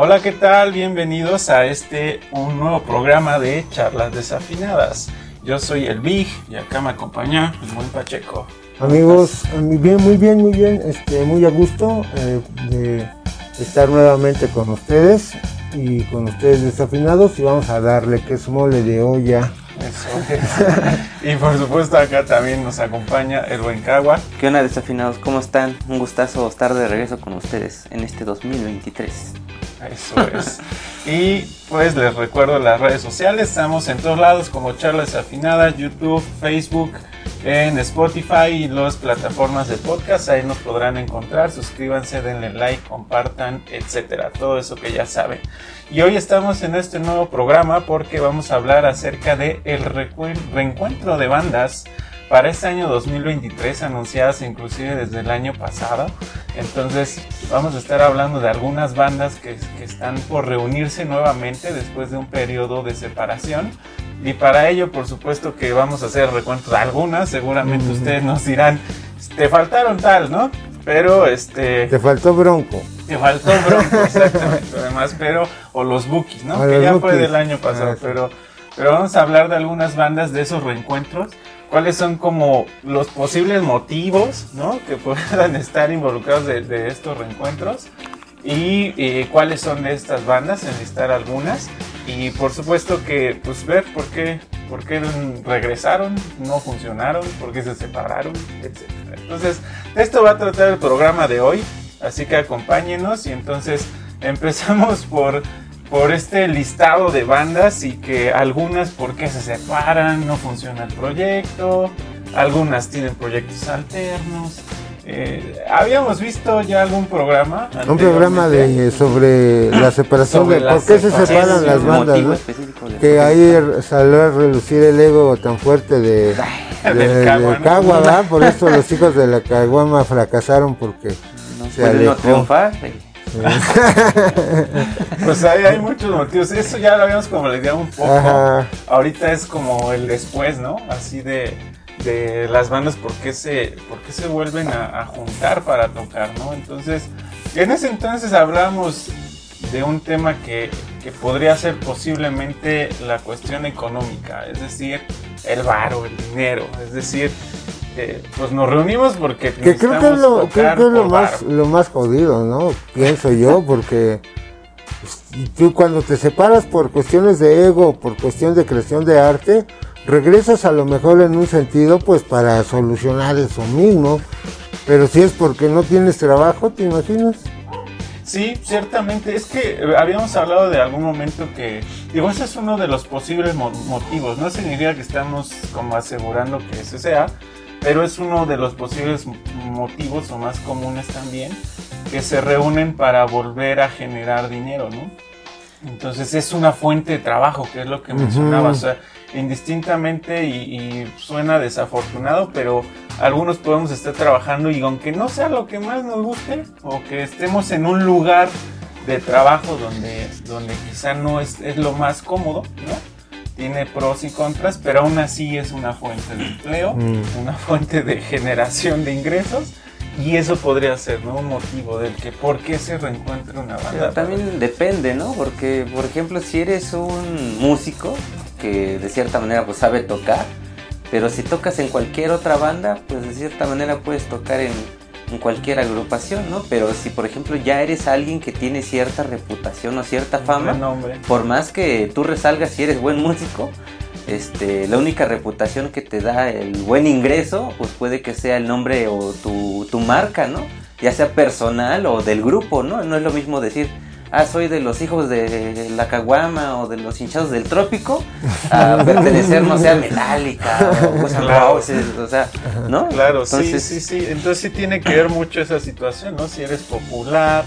Hola, ¿qué tal? Bienvenidos a este un nuevo programa de charlas desafinadas. Yo soy el Big y acá me acompaña el buen Pacheco. Amigos, bien, muy bien, muy bien, este, muy a gusto eh, de estar nuevamente con ustedes y con ustedes desafinados y vamos a darle que es mole de olla. y por supuesto acá también nos acompaña el buen Cagua. ¿Qué onda desafinados? ¿Cómo están? Un gustazo estar de regreso con ustedes en este 2023. Eso es. y pues les recuerdo las redes sociales, estamos en todos lados como Charla Desafinada, YouTube, Facebook, en Spotify y las plataformas de podcast, ahí nos podrán encontrar, suscríbanse, denle like, compartan, etcétera, todo eso que ya saben. Y hoy estamos en este nuevo programa porque vamos a hablar acerca de reencuentro de bandas para este año 2023 anunciadas inclusive desde el año pasado. Entonces vamos a estar hablando de algunas bandas que, están por reunirse nuevamente después de un periodo de separación. Y para ello, por supuesto que vamos a hacer recuentos de algunas. Seguramente ustedes nos dirán, te faltaron tal, ¿no? Pero este... Te faltó Bronco. Te faltó Bronco, exactamente. Además, pero... O los Bookies, ¿no? que ya fue del año pasado. Pero, pero vamos a hablar de algunas bandas de esos reencuentros cuáles son como los posibles motivos ¿no? que puedan estar involucrados de, estos reencuentros y cuáles son estas bandas, enlistar algunas y por supuesto que pues ver por qué, por qué regresaron, no funcionaron, por qué se separaron, etc. Entonces, esto va a tratar el programa de hoy, así que acompáñenos y entonces empezamos por por este listado de bandas y que algunas porque se separan, no funciona el proyecto, algunas tienen proyectos alternos. Eh, habíamos visto ya algún programa. Un programa de sobre la separación de por qué se separan las bandas. Que ahí salió a relucir el ego tan fuerte de, de, Por eso los hijos de la Caguama fracasaron porque no se alejó. triunfar. pues hay muchos motivos. Eso ya lo habíamos como le un poco. Ahorita es como el después, ¿no? Así de, de las bandas, ¿por qué se, por se vuelven a, juntar para tocar, ¿no? Entonces, en ese entonces hablamos de un tema que, que podría ser posiblemente la cuestión económica, es decir, el varo, el dinero, es decir, pues nos reunimos porque que creo que es lo, creo que es lo más lo más jodido no pienso yo porque pues, tú cuando te separas por cuestiones de ego por cuestiones de creación de arte regresas a lo mejor en un sentido pues para solucionar eso mismo pero si es porque no tienes trabajo te imaginas Sí, ciertamente. Es que habíamos hablado de algún momento que, digo, ese es uno de los posibles motivos. No significa que estamos como asegurando que ese sea, pero es uno de los posibles motivos o más comunes también que se reúnen para volver a generar dinero, ¿no? Entonces es una fuente de trabajo, que es lo que mencionaba, o sea, indistintamente y, suena desafortunado, pero algunos podemos estar trabajando y aunque no sea lo que más nos guste o que estemos en un lugar de trabajo donde, donde quizá no es, es lo más cómodo, ¿no? Tiene pros y contras, pero aún así es una fuente de empleo, mm. una fuente de generación de ingresos. Y eso podría ser ¿no? un motivo del que por qué se reencuentra una banda. Pero también depende, ¿no? Porque, por ejemplo, si eres un músico que de cierta manera pues sabe tocar, pero si tocas en cualquier otra banda, pues de cierta manera puedes tocar en en cualquier agrupación, ¿no? Pero si por ejemplo ya eres alguien que tiene cierta reputación o cierta fama, por más que tú resalgas si eres buen músico, este, la única reputación que te da el buen ingreso, pues puede que sea el nombre o tu, tu marca, ¿no? Ya sea personal o del grupo, ¿no? No es lo mismo decir, ah, soy de los hijos de la caguama o de los hinchados del trópico, a pertenecer, no sé, a Metallica o o sea, ¿no? Claro, sí, sí, sí. Entonces sí tiene que ver mucho esa situación, ¿no? Si eres popular,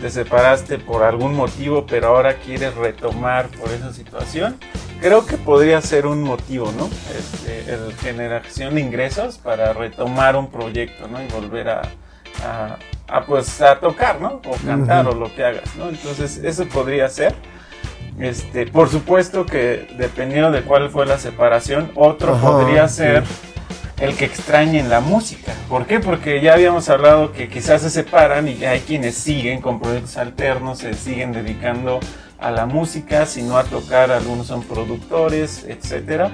te separaste por algún motivo, pero ahora quieres retomar por esa situación, creo que podría ser un motivo, ¿no? Este, el generación de ingresos para retomar un proyecto, ¿no? Y volver a a, pues a tocar, ¿no? O cantar o lo que hagas, ¿no? Entonces eso podría ser. Este, por supuesto que dependiendo de cuál fue la separación, otro podría ser el que extrañen la música. ¿Por qué? Porque ya habíamos hablado que quizás se separan y hay quienes siguen con proyectos alternos, se siguen dedicando a la música, sino a tocar, algunos son productores, etcétera.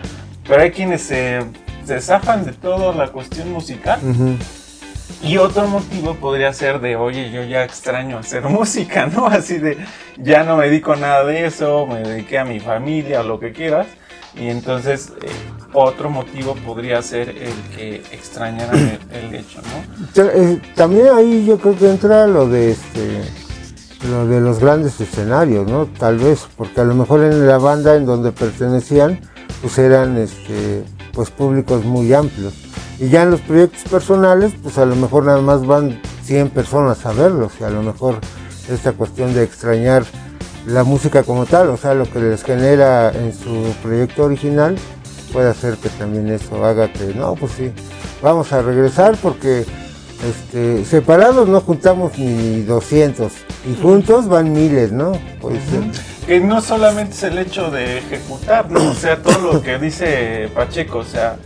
Pero hay quienes se, se zafan de toda la cuestión musical. Y otro motivo podría ser de, oye, yo ya extraño hacer música, ¿no? Así de, ya no me dedico a nada de eso, me dediqué a mi familia o lo que quieras. Y entonces eh, otro motivo podría ser el que extrañaran el, hecho, ¿no? Eh, también ahí yo creo que entra lo de este lo de los grandes escenarios, ¿no? Tal vez, porque a lo mejor en la banda en donde pertenecían, pues eran este pues públicos muy amplios. Y ya en los proyectos personales, pues a lo mejor nada más van 100 personas a verlos y a lo mejor esta cuestión de extrañar la música como tal, o sea, lo que les genera en su proyecto original, puede hacer que también eso haga que, no, pues sí, vamos a regresar porque este, separados no juntamos ni 200 y juntos van miles, ¿no? Que no solamente es el hecho de ejecutar, ¿no? O sea, todo lo que dice Pacheco, o sea,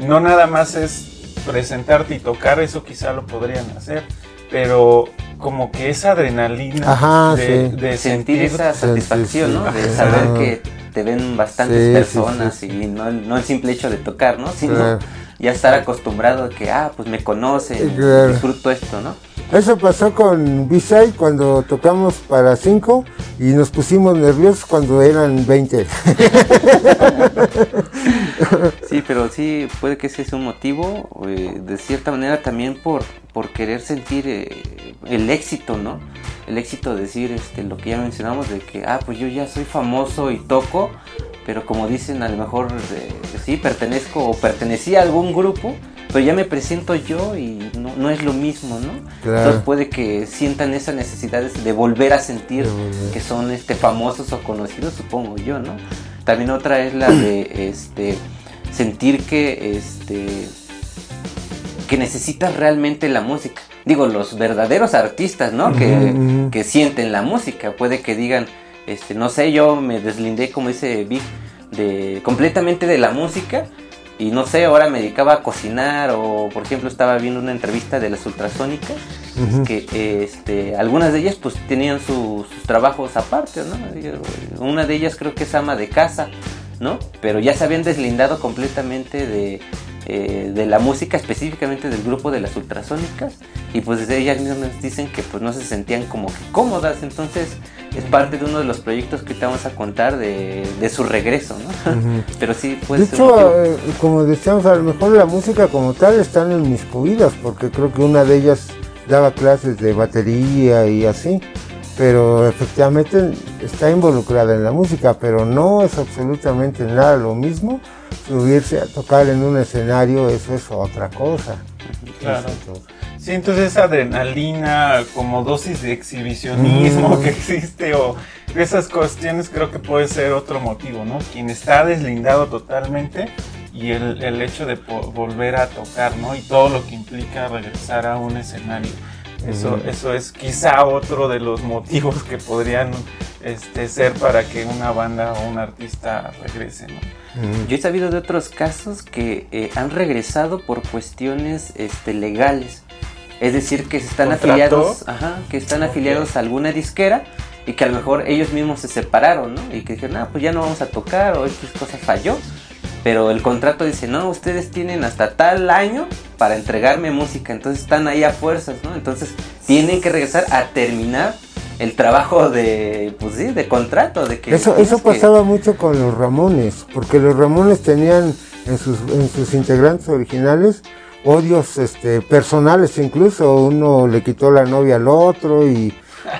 no nada más es presentarte y tocar, eso quizá lo podrían hacer, pero como que esa adrenalina de, sentir, esa satisfacción, ¿no? De saber que te ven bastantes personas y no, no, el simple hecho de tocar, ¿no? Sino ya estar acostumbrado a que, ah, pues me conocen, disfruto esto, ¿no? Eso pasó con B-Side cuando tocamos para 5 y nos pusimos nerviosos cuando eran 20. sí, pero sí, puede que ese sea un motivo, eh, de cierta manera también por, por querer sentir eh, el éxito, ¿no? El éxito de decir este, lo que ya mencionamos, de que, ah, pues yo ya soy famoso y toco, pero como dicen, a lo mejor eh, sí, pertenezco o pertenecía a algún grupo, pero ya me presento yo y no, es lo mismo, ¿no? Entonces puede que sientan esa necesidad de volver a sentir que son este, famosos o conocidos, supongo yo, ¿no? También otra es la de este, sentir que, este, que necesitas realmente la música. Digo, los verdaderos artistas, ¿no? que, que sienten la música. Puede que digan, este, no sé, yo me deslindé, como dice Big, de, completamente de la música y no sé, ahora me dedicaba a cocinar o por ejemplo estaba viendo una entrevista de las ultrasónicas que este, algunas de ellas pues tenían sus trabajos aparte, ¿no? Una de ellas creo que es ama de casa, ¿no? Pero ya se habían deslindado completamente de, eh, de la música, específicamente del grupo de las ultrasónicas, y pues ellas mismas dicen que pues no se sentían como que cómodas, entonces es parte de uno de los proyectos que te vamos a contar de, su regreso, ¿no? Pero sí, pues... De hecho, eh, como decíamos, a lo mejor la música como tal están en mis cuidas, porque creo que una de ellas daba clases de batería y así, pero efectivamente está involucrada en la música, pero no es absolutamente nada lo mismo subirse a tocar en un escenario, eso es otra cosa. Claro. Sí, entonces esa adrenalina como dosis de exhibicionismo mm. que existe o esas cuestiones creo que puede ser otro motivo, ¿no? Quien está deslindado totalmente y el, el hecho de volver a tocar, ¿no? Y todo lo que implica regresar a un escenario. Eso, eso es quizá otro de los motivos que podrían este, ser para que una banda o un artista regrese. ¿no? Yo he sabido de otros casos que eh, han regresado por cuestiones este, legales. Es decir, que están afiliados, que están afiliados a alguna disquera y que a lo mejor ellos mismos se separaron, ¿no? Y que dijeron, ah, pues ya no vamos a tocar o X cosa falló. Pero el contrato dice, no, ustedes tienen hasta tal año para entregarme música, entonces están ahí a fuerzas, ¿no? Entonces tienen que regresar a terminar el trabajo de, pues sí, de contrato, de que... Eso, eso pasaba mucho con los Ramones, porque los Ramones tenían en sus, en sus integrantes originales odios este, personales incluso, uno le quitó la novia al otro y...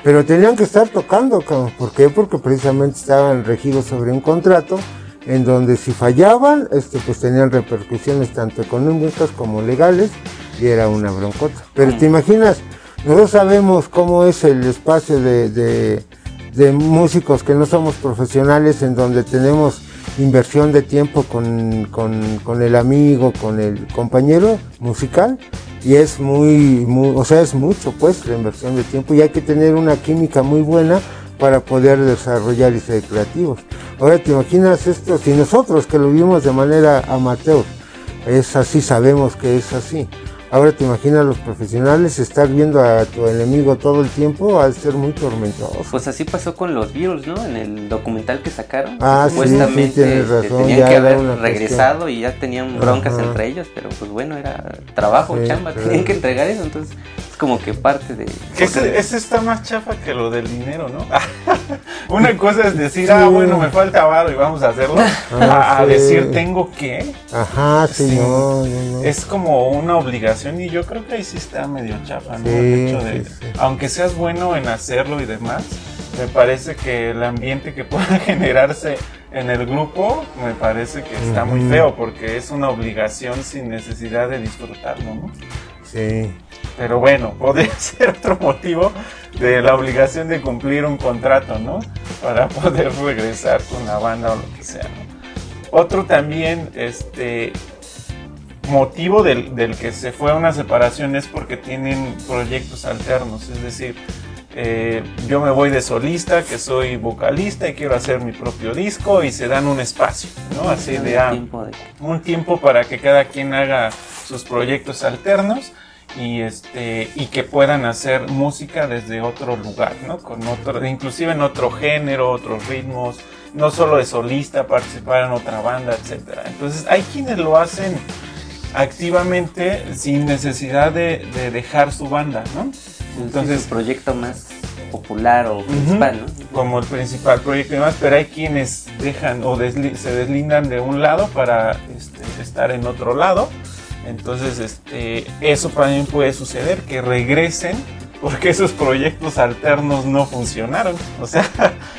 Pero tenían que estar tocando, ¿por qué? Porque precisamente estaban regidos sobre un contrato en donde si fallaban, este, pues tenían repercusiones tanto económicas como legales y era una broncota. Pero te imaginas, nosotros sabemos cómo es el espacio de, de, de músicos que no somos profesionales en donde tenemos inversión de tiempo con, con, el amigo, con el compañero musical y es muy, o sea, es mucho pues la inversión de tiempo y hay que tener una química muy buena para poder desarrollar y ser creativos. Ahora te imaginas esto, si nosotros que lo vimos de manera amateur, es así, sabemos que es así. Ahora te imaginas los profesionales estar viendo a tu enemigo todo el tiempo, al ser muy tormentoso. Pues así pasó con los Beatles, ¿no? En el documental que sacaron. Ah, sí, sí, tienes razón. Tenían que haber regresado y ya tenían broncas entre ellos, pero pues bueno, era trabajo, chamba, tenían que entregar eso, entonces es como que parte de... Ese, ese está más chafa que lo del dinero, ¿no? Una cosa es decir, ah, bueno, me falta varo y vamos a hacerlo, ah, a, decir, tengo que. Ajá, sí, No, no, Es como una obligación y yo creo que ahí sí está medio chafa, ¿no? El hecho de, aunque seas bueno en hacerlo y demás, me parece que el ambiente que pueda generarse en el grupo me parece que está muy feo porque es una obligación sin necesidad de disfrutarlo, ¿no? Sí. Pero bueno, podría ser otro motivo de la obligación de cumplir un contrato, ¿no? Para poder regresar con la banda o lo que sea, Otro también, este, motivo del, que se fue a una separación es porque tienen proyectos alternos, es decir, eh, yo me voy de solista, que soy vocalista y quiero hacer mi propio disco y se dan un espacio, ¿no? Así de, ah, un tiempo para que cada quien haga sus proyectos alternos y este y que puedan hacer música desde otro lugar, ¿no? Con otro, inclusive en otro género, otros ritmos, no solo de solista, participar en otra banda, etcétera. Entonces hay quienes lo hacen activamente sin necesidad de, dejar su banda, ¿no? Entonces, el proyecto más popular o principal, ¿no? Como el principal proyecto y demás, pero hay quienes dejan o se deslindan de un lado para este, estar en otro lado entonces, este, eso también puede suceder, que regresen porque esos proyectos alternos no funcionaron. O sea.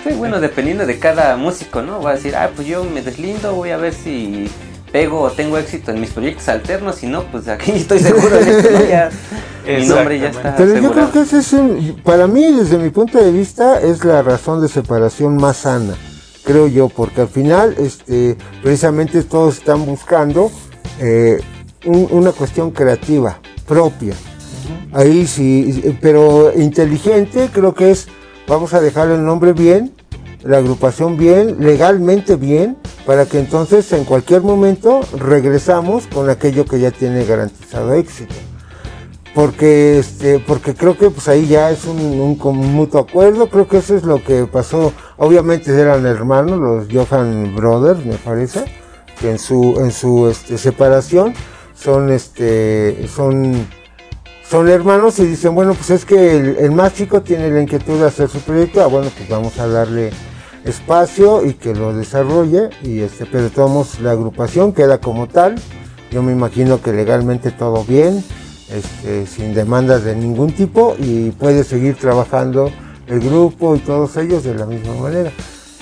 Sí, bueno, dependiendo de cada músico, ¿no? Va a decir, ah, pues yo me deslindo, voy a ver si pego o tengo éxito en mis proyectos alternos, si no, pues aquí estoy seguro de esto, ya, mi nombre ya está. Pero yo creo que ese es para mí, desde mi punto de vista, es la razón de separación más sana, creo yo, porque al final, este, precisamente todos están buscando eh, una cuestión creativa, propia. Ahí sí, pero inteligente creo que es, vamos a dejar el nombre bien, la agrupación bien, legalmente bien, para que entonces en cualquier momento regresamos con aquello que ya tiene garantizado éxito. Porque, este, porque creo que pues ahí ya es un, un, mutuo acuerdo, creo que eso es lo que pasó. Obviamente eran hermanos, los Johan Brothers, me parece, que en su, en su este, separación son este son son hermanos y dicen bueno pues es que el, más chico tiene la inquietud de hacer su proyecto ah bueno pues vamos a darle espacio y que lo desarrolle y este pero tomamos la agrupación queda como tal. Yo me imagino que legalmente todo bien este, sin demandas de ningún tipo y puede seguir trabajando el grupo y todos ellos de la misma manera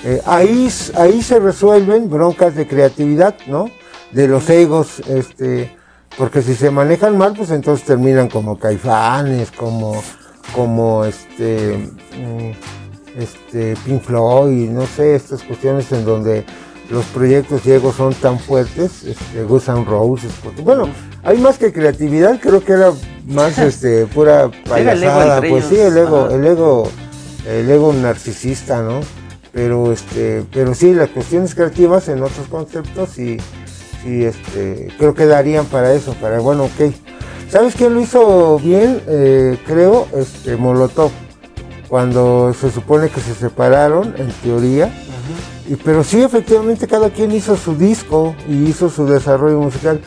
eh, ahí ahí se resuelven broncas de creatividad no de los egos este porque si se manejan mal, pues entonces terminan como caifanes, como, como este, mm, este Pink Floyd, no sé, estas cuestiones en donde los proyectos ciegos son tan fuertes, este, Guns N' Roses, porque, bueno, hay más que creatividad, creo que era más este pura payasada, pues sí, el ego, el ego, el ego narcisista, ¿no? Pero este, pero sí, las cuestiones creativas en otros conceptos y sí, este, creo que darían para eso, para, bueno, ok. ¿Sabes quién lo hizo bien? Eh, creo, este, Molotov, cuando se supone que se separaron, en teoría. y, pero sí, efectivamente, cada quien hizo su disco y hizo su desarrollo musical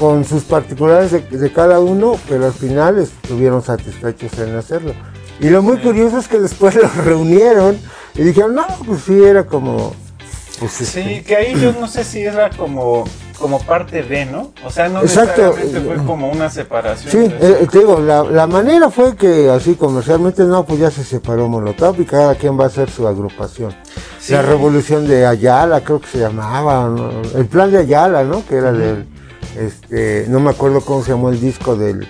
con sus particulares de, cada uno, pero al final estuvieron satisfechos en hacerlo. Y lo muy curioso es que después los reunieron y dijeron, no, pues sí, era como sí, este, que ahí yo no sé si era como como parte de, ¿no? O sea, no necesariamente fue como una separación. Sí, eh, te digo, la, manera fue que así comercialmente, no, pues ya se separó Molotov y cada quien va a hacer su agrupación. La revolución de Ayala, creo que se llamaba, el plan de Ayala, ¿no? Que era del, este, no me acuerdo cómo se llamó el disco del,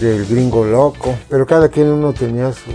del gringo loco, pero cada quien uno tenía su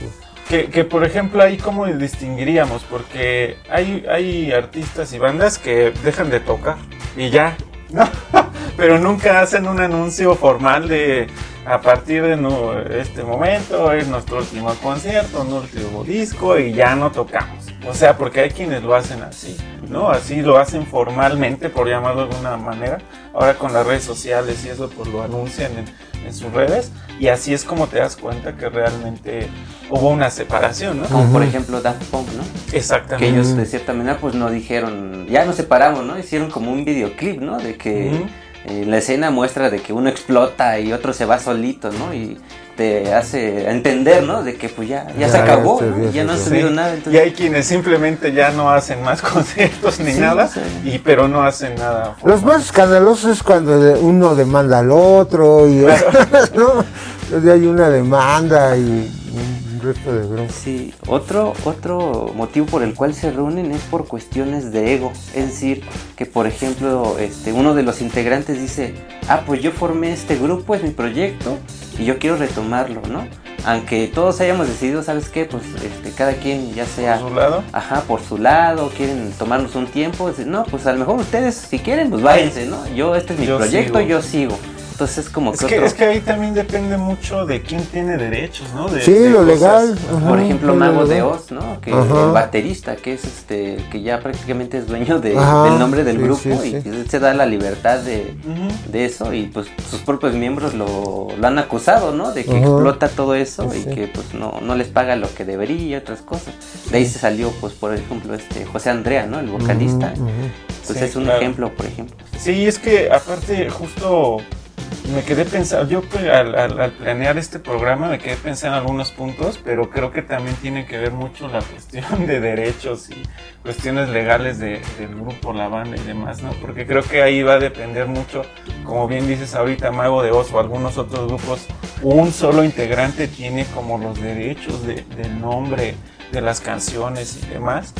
que, por ejemplo ahí cómo distinguiríamos, porque hay, hay artistas y bandas que dejan de tocar y ya, ¿no? Pero nunca hacen un anuncio formal de a partir de este momento es nuestro último concierto, nuestro último disco y ya no tocamos. O sea, porque hay quienes lo hacen así. ¿no? Así lo hacen formalmente, por llamarlo de alguna manera. Ahora con las redes sociales y eso, pues lo anuncian en, en sus redes. Y así es como te das cuenta que realmente hubo una separación, ¿no? Como por ejemplo Daft Punk, ¿no? Exactamente. Que ellos de cierta manera pues no dijeron, ya nos separamos, ¿no? Hicieron como un videoclip, ¿no? De que eh, la escena muestra de que uno explota y otro se va solito, ¿no? Y te hace entender, ¿no? De que pues ya, ya, se acabó, ya no se vio nada. Y hay quienes simplemente ya no hacen más conciertos ni nada, y pero no hacen nada. Los más escandalosos es cuando uno demanda al otro y ¿no? Entonces hay una demanda y de Sí, otro, otro motivo por el cual se reúnen es por cuestiones de ego. Es decir, que por ejemplo, este, uno de los integrantes dice, ah, pues yo formé este grupo, es mi proyecto, y yo quiero retomarlo, ¿no? Aunque todos hayamos decidido, ¿sabes qué? Pues este, cada quien ya sea... Por su lado. Ajá, por su lado, quieren tomarnos un tiempo. no, pues a lo mejor ustedes, si quieren, pues váyanse, ¿no? Yo, este es mi proyecto, yo sigo. Entonces como es que, es que ahí también depende mucho de quién tiene derechos, ¿no? De, sí, lo legal. Por ejemplo, Mago de Oz, ¿no? Que el baterista, que es este, que ya prácticamente es dueño de, del nombre del grupo y se da la libertad de, de, eso y pues sus propios miembros lo, lo han acusado, ¿no? De que explota todo eso y que pues no, no les paga lo que debería y otras cosas. De ahí se salió, pues por ejemplo, este José Andrea, ¿no? El vocalista. Pues es un ejemplo, por ejemplo. Sí, es que aparte justo me quedé pensando, yo pues, al, planear este programa me quedé pensando en algunos puntos, pero creo que también tiene que ver mucho la cuestión de derechos y cuestiones legales de, del grupo, la banda y demás, ¿no? Porque creo que ahí va a depender mucho, como bien dices ahorita, Mago de Oz o algunos otros grupos, un solo integrante tiene como los derechos del nombre de las canciones y demás,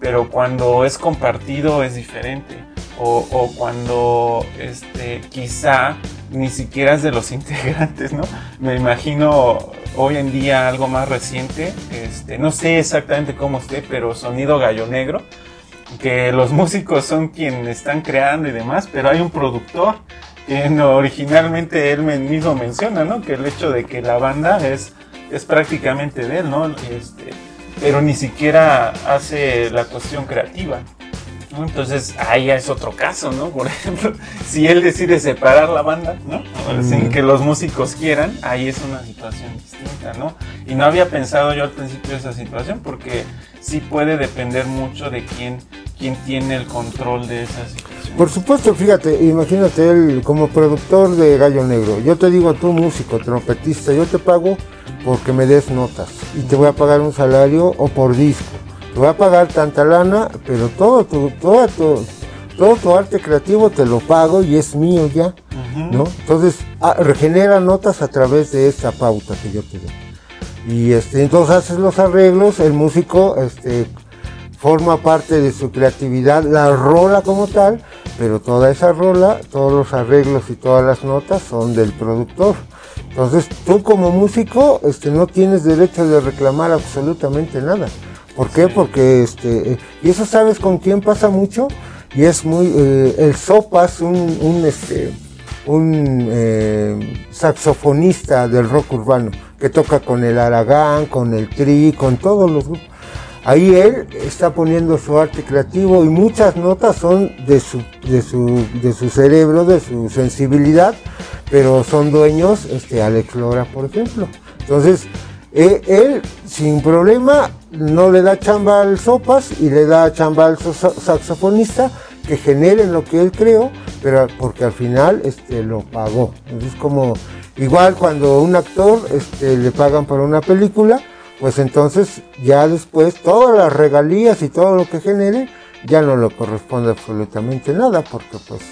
pero cuando es compartido es diferente. O, o, cuando este, quizá ni siquiera es de los integrantes, ¿no? Me imagino hoy en día algo más reciente, este, no sé exactamente cómo esté, pero sonido gallo negro, que los músicos son quienes están creando y demás, pero hay un productor que originalmente él mismo menciona, ¿no? Que el hecho de que la banda es, es prácticamente de él, ¿no? Este, pero ni siquiera hace la cuestión creativa. Entonces, ahí es otro caso, ¿no? Por ejemplo, si él decide separar la banda, ¿no? Sin que los músicos quieran, ahí es una situación distinta, ¿no? Y no había pensado yo al principio esa situación porque sí puede depender mucho de quién, quién tiene el control de esa situación. Por supuesto, fíjate, imagínate él como productor de Gallo Negro. Yo te digo, tú músico, trompetista, yo te pago porque me des notas y te voy a pagar un salario o por disco voy a pagar tanta lana, pero todo tu, todo tu, todo tu arte creativo te lo pago y es mío ya, ¿no? Entonces, ah, regenera notas a través de esta pauta que yo te doy. Y este, entonces haces los arreglos, el músico este, forma parte de su creatividad, la rola como tal, pero toda esa rola, todos los arreglos y todas las notas son del productor. Entonces tú como músico este, no tienes derecho de reclamar absolutamente nada. ¿Por qué? Porque este, eh, y eso sabes con quién pasa mucho, y es muy, eh, el Sopas, un, un, este, un eh, saxofonista del rock urbano, que toca con el Aragán, con el Tri, con todos los grupos. Ahí él está poniendo su arte creativo y muchas notas son de su, de su, de su cerebro, de su sensibilidad, pero son dueños, este, Alex Lora, por ejemplo. Entonces, eh, él, sin problema, no le da chamba al Sopas y le da chamba al saxofonista que generen lo que él creó, pero porque al final este, lo pagó. Es como igual cuando un actor este, le pagan por una película, pues entonces ya después todas las regalías y todo lo que genere ya no le corresponde absolutamente nada, porque pues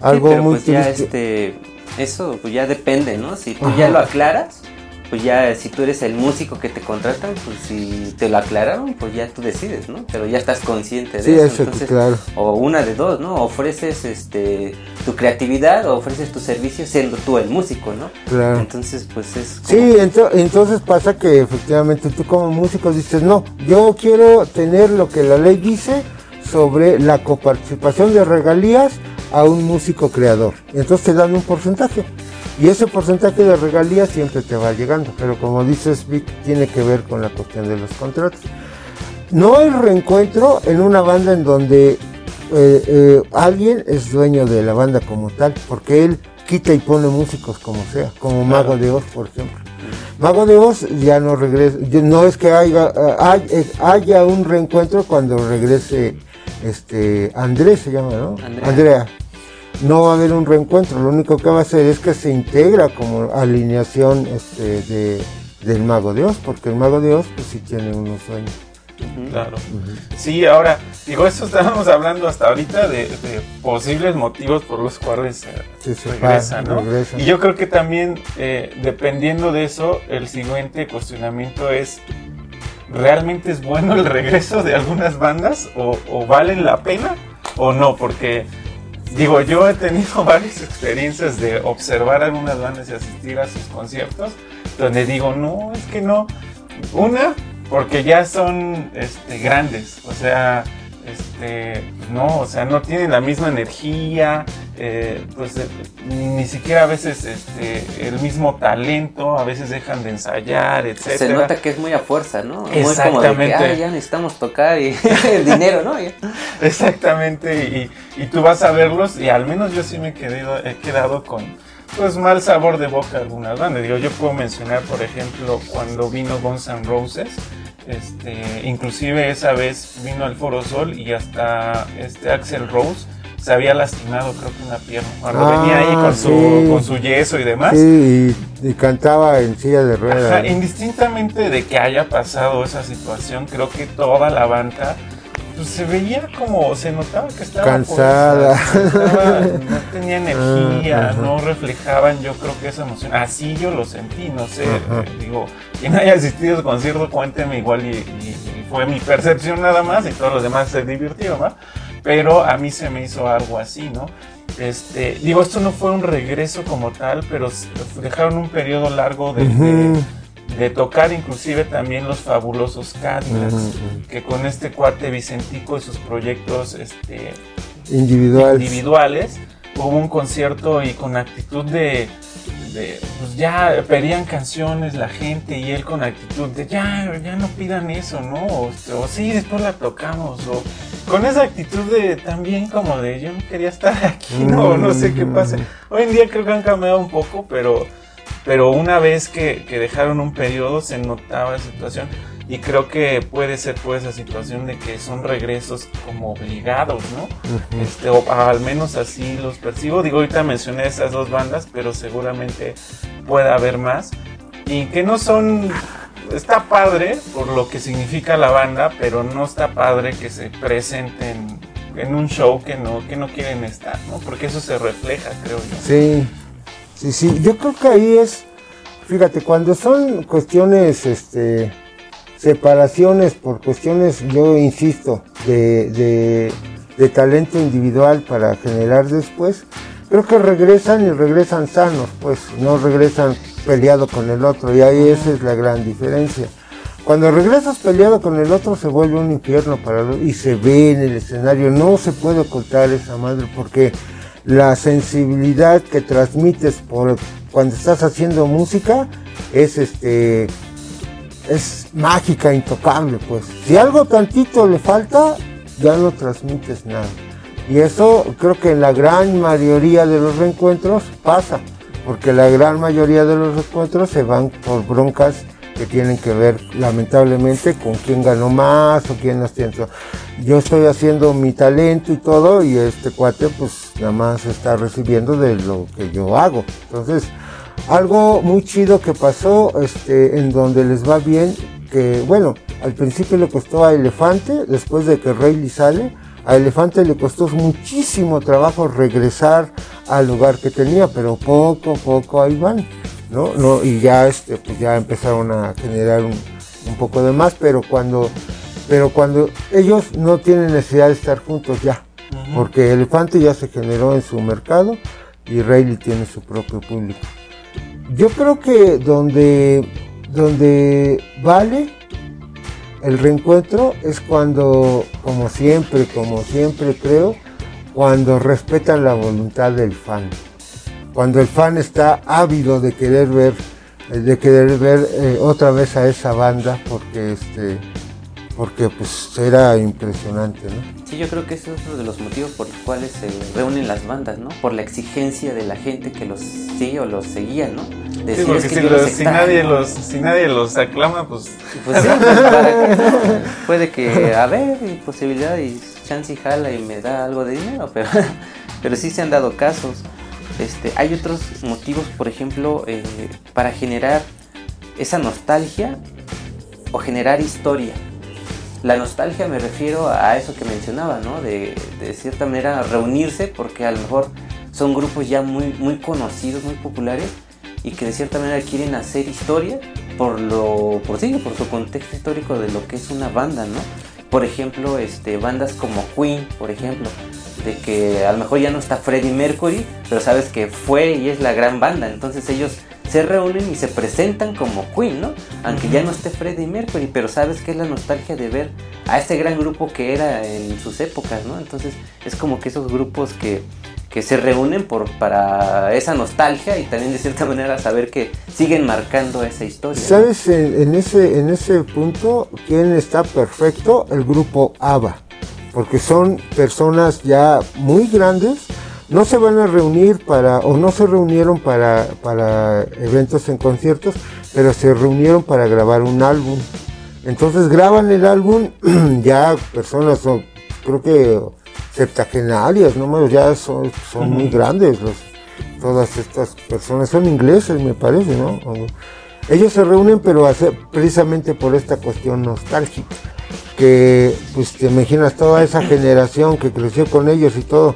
algo muy pues ya este, eso pues ya depende, ¿no? Si tú ya lo aclaras, pues ya si tú eres el músico que te contratan, pues si te lo aclararon, pues ya tú decides, ¿no? Pero ya estás consciente de eso. Entonces, claro. O una de dos, ¿no? Ofreces este tu creatividad o ofreces tu servicio siendo tú el músico, ¿no? Claro. Entonces, pues es... Sí, entonces pasa que efectivamente tú como músico dices, no, yo quiero tener lo que la ley dice sobre la coparticipación de regalías a un músico creador. Entonces te dan un porcentaje. Y ese porcentaje de regalías siempre te va llegando, pero como dices, Vic, tiene que ver con la cuestión de los contratos. no hay reencuentro en una banda en donde eh, eh, alguien es dueño de la banda como tal, porque él quita y pone músicos como sea, como Mago de Oz, por ejemplo. Mago de Oz ya no regresa, no es que haya, eh, haya un reencuentro cuando regrese este Andrés se llama, ¿no? Andrea. No va a haber un reencuentro, lo único que va a hacer es que se integra como alineación este, de, del Mago de Oz, porque el Mago de Oz pues sí tiene unos sueños. Claro. Sí, ahora, digo, esto estábamos hablando hasta ahorita de, posibles motivos por los cuales se regresan, ¿no? Y yo creo que también, eh, dependiendo de eso, el siguiente cuestionamiento es, ¿realmente es bueno el regreso de algunas bandas? ¿O, o valen la pena o no? Porque, digo, yo he tenido varias experiencias de observar algunas bandas y asistir a sus conciertos, donde digo, no, es que no. Una, porque ya son este, grandes, o sea, este, no, o sea, no tienen la misma energía, eh, pues eh, ni siquiera a veces este, el mismo talento, a veces dejan de ensayar, etc. Se nota que es muy a fuerza, ¿no? Exactamente. Muy ya necesitamos tocar y el dinero, ¿no? Exactamente, y, y, tú vas a verlos y al menos yo sí me he quedado, he quedado con pues mal sabor de boca algunas bandas. Digo, yo puedo mencionar, por ejemplo, cuando vino Guns N' Roses, este, inclusive esa vez vino al Foro Sol y hasta este Axel Rose se había lastimado, creo que una pierna. Cuando venía ahí con, su, con su yeso y demás. Sí, y, cantaba en silla de ruedas. indistintamente de que haya pasado esa situación, creo que toda la banda pues se veía como, se notaba que estaba cansada, no tenía energía, no reflejaban yo creo que esa emoción. Así yo lo sentí, no sé, digo, quien haya asistido al concierto, cuénteme igual y, fue mi percepción nada más y todos los demás se divirtieron, ¿no? Pero a mí se me hizo algo así, ¿no? Este, digo, esto no fue un regreso como tal, pero dejaron un periodo largo de de tocar inclusive también los fabulosos Cadillacs, que con este cuate Vicentico y sus proyectos este, individuales, hubo un concierto y con actitud de, pues ya pedían canciones la gente y él con actitud de ya, ya no pidan eso, ¿no? O, sí, después la tocamos, o con esa actitud de también como de yo no quería estar aquí, no, no sé qué pasa. Hoy en día creo que han cambiado un poco, pero pero una vez que, dejaron un periodo se notaba la situación y creo que puede ser pues esa situación de que son regresos como obligados, ¿no? este, o al menos así los percibo. Digo, ahorita mencioné esas dos bandas, pero seguramente puede haber más. Y que no son... Está padre por lo que significa la banda, pero no está padre que se presenten en un show que no, que no quieren estar, ¿no? Porque eso se refleja, creo yo. Sí. Sí, sí, yo creo que ahí es, fíjate, cuando son cuestiones, este, separaciones por cuestiones, yo insisto, de, de, talento individual para generar después, creo que regresan y regresan sanos, pues no regresan peleado con el otro y ahí esa es la gran diferencia. Cuando regresas peleado con el otro se vuelve un infierno para y se ve en el escenario, no se puede ocultar esa madre porque la sensibilidad que transmites por cuando estás haciendo música es este es mágica, intocable, pues. Si algo tantito le falta, ya no transmites nada. Y eso creo que en la gran mayoría de los reencuentros pasa, porque la gran mayoría de los reencuentros se van por broncas que tienen que ver lamentablemente con quién ganó más o quién tiene. Yo estoy haciendo mi talento y todo y este cuate pues nada más está recibiendo de lo que yo hago. Entonces, algo muy chido que pasó este, en donde les va bien, que bueno, al principio le costó a Elefante, después de que Rayleigh sale, a Elefante le costó muchísimo trabajo regresar al lugar que tenía, pero poco a poco ahí van. ¿No? no y ya, este, pues ya empezaron a generar un, poco de más, pero cuando, pero cuando ellos no tienen necesidad de estar juntos ya, porque Elefante ya se generó en su mercado y Rayleigh tiene su propio público. Yo creo que donde, donde vale el reencuentro es cuando, como siempre, como siempre creo, cuando respetan la voluntad del fan cuando el fan está ávido de querer ver, de querer ver eh, otra vez a esa banda, porque este, porque pues era impresionante, ¿no? Sí, yo creo que eso es uno de los motivos por los cuales se reúnen las bandas, ¿no? Por la exigencia de la gente que los sigue o los seguía, ¿no? sí, porque si, nadie los, si nadie los aclama, pues... Pues sí, pues, ¿para Puede que, a ver, hay posibilidad y chance y jala y me da algo de dinero, pero, pero sí se han dado casos. Este, hay otros motivos, por ejemplo, eh, para generar esa nostalgia o generar historia. La nostalgia me refiero a eso que mencionaba, ¿no? De, cierta manera reunirse porque a lo mejor son grupos ya muy, muy conocidos, muy populares y que de cierta manera quieren hacer historia por lo por sí, por su contexto histórico de lo que es una banda, ¿no? Por ejemplo, este bandas como Queen, por ejemplo, de que a lo mejor ya no está Freddie Mercury, pero sabes que fue y es la gran banda, entonces ellos se reúnen y se presentan como Queen, ¿no? Aunque ya no esté Freddie Mercury, pero sabes que es la nostalgia de ver a ese gran grupo que era en sus épocas, ¿no? Entonces es como que esos grupos que, que se reúnen por, para esa nostalgia y también de cierta manera saber que siguen marcando esa historia. ¿Sabes en, ese, en ese punto quién está perfecto? El grupo ABBA, porque son personas ya muy grandes no se van a reunir para, o no se reunieron para, para eventos en conciertos, pero se reunieron para grabar un álbum. Entonces graban el álbum, ya personas son, creo que septagenarias, ¿no? ya son, son muy grandes los, todas estas personas, son ingleses me parece, ¿no? Ellos se reúnen pero precisamente por esta cuestión nostálgica, que pues te imaginas toda esa generación que creció con ellos y todo,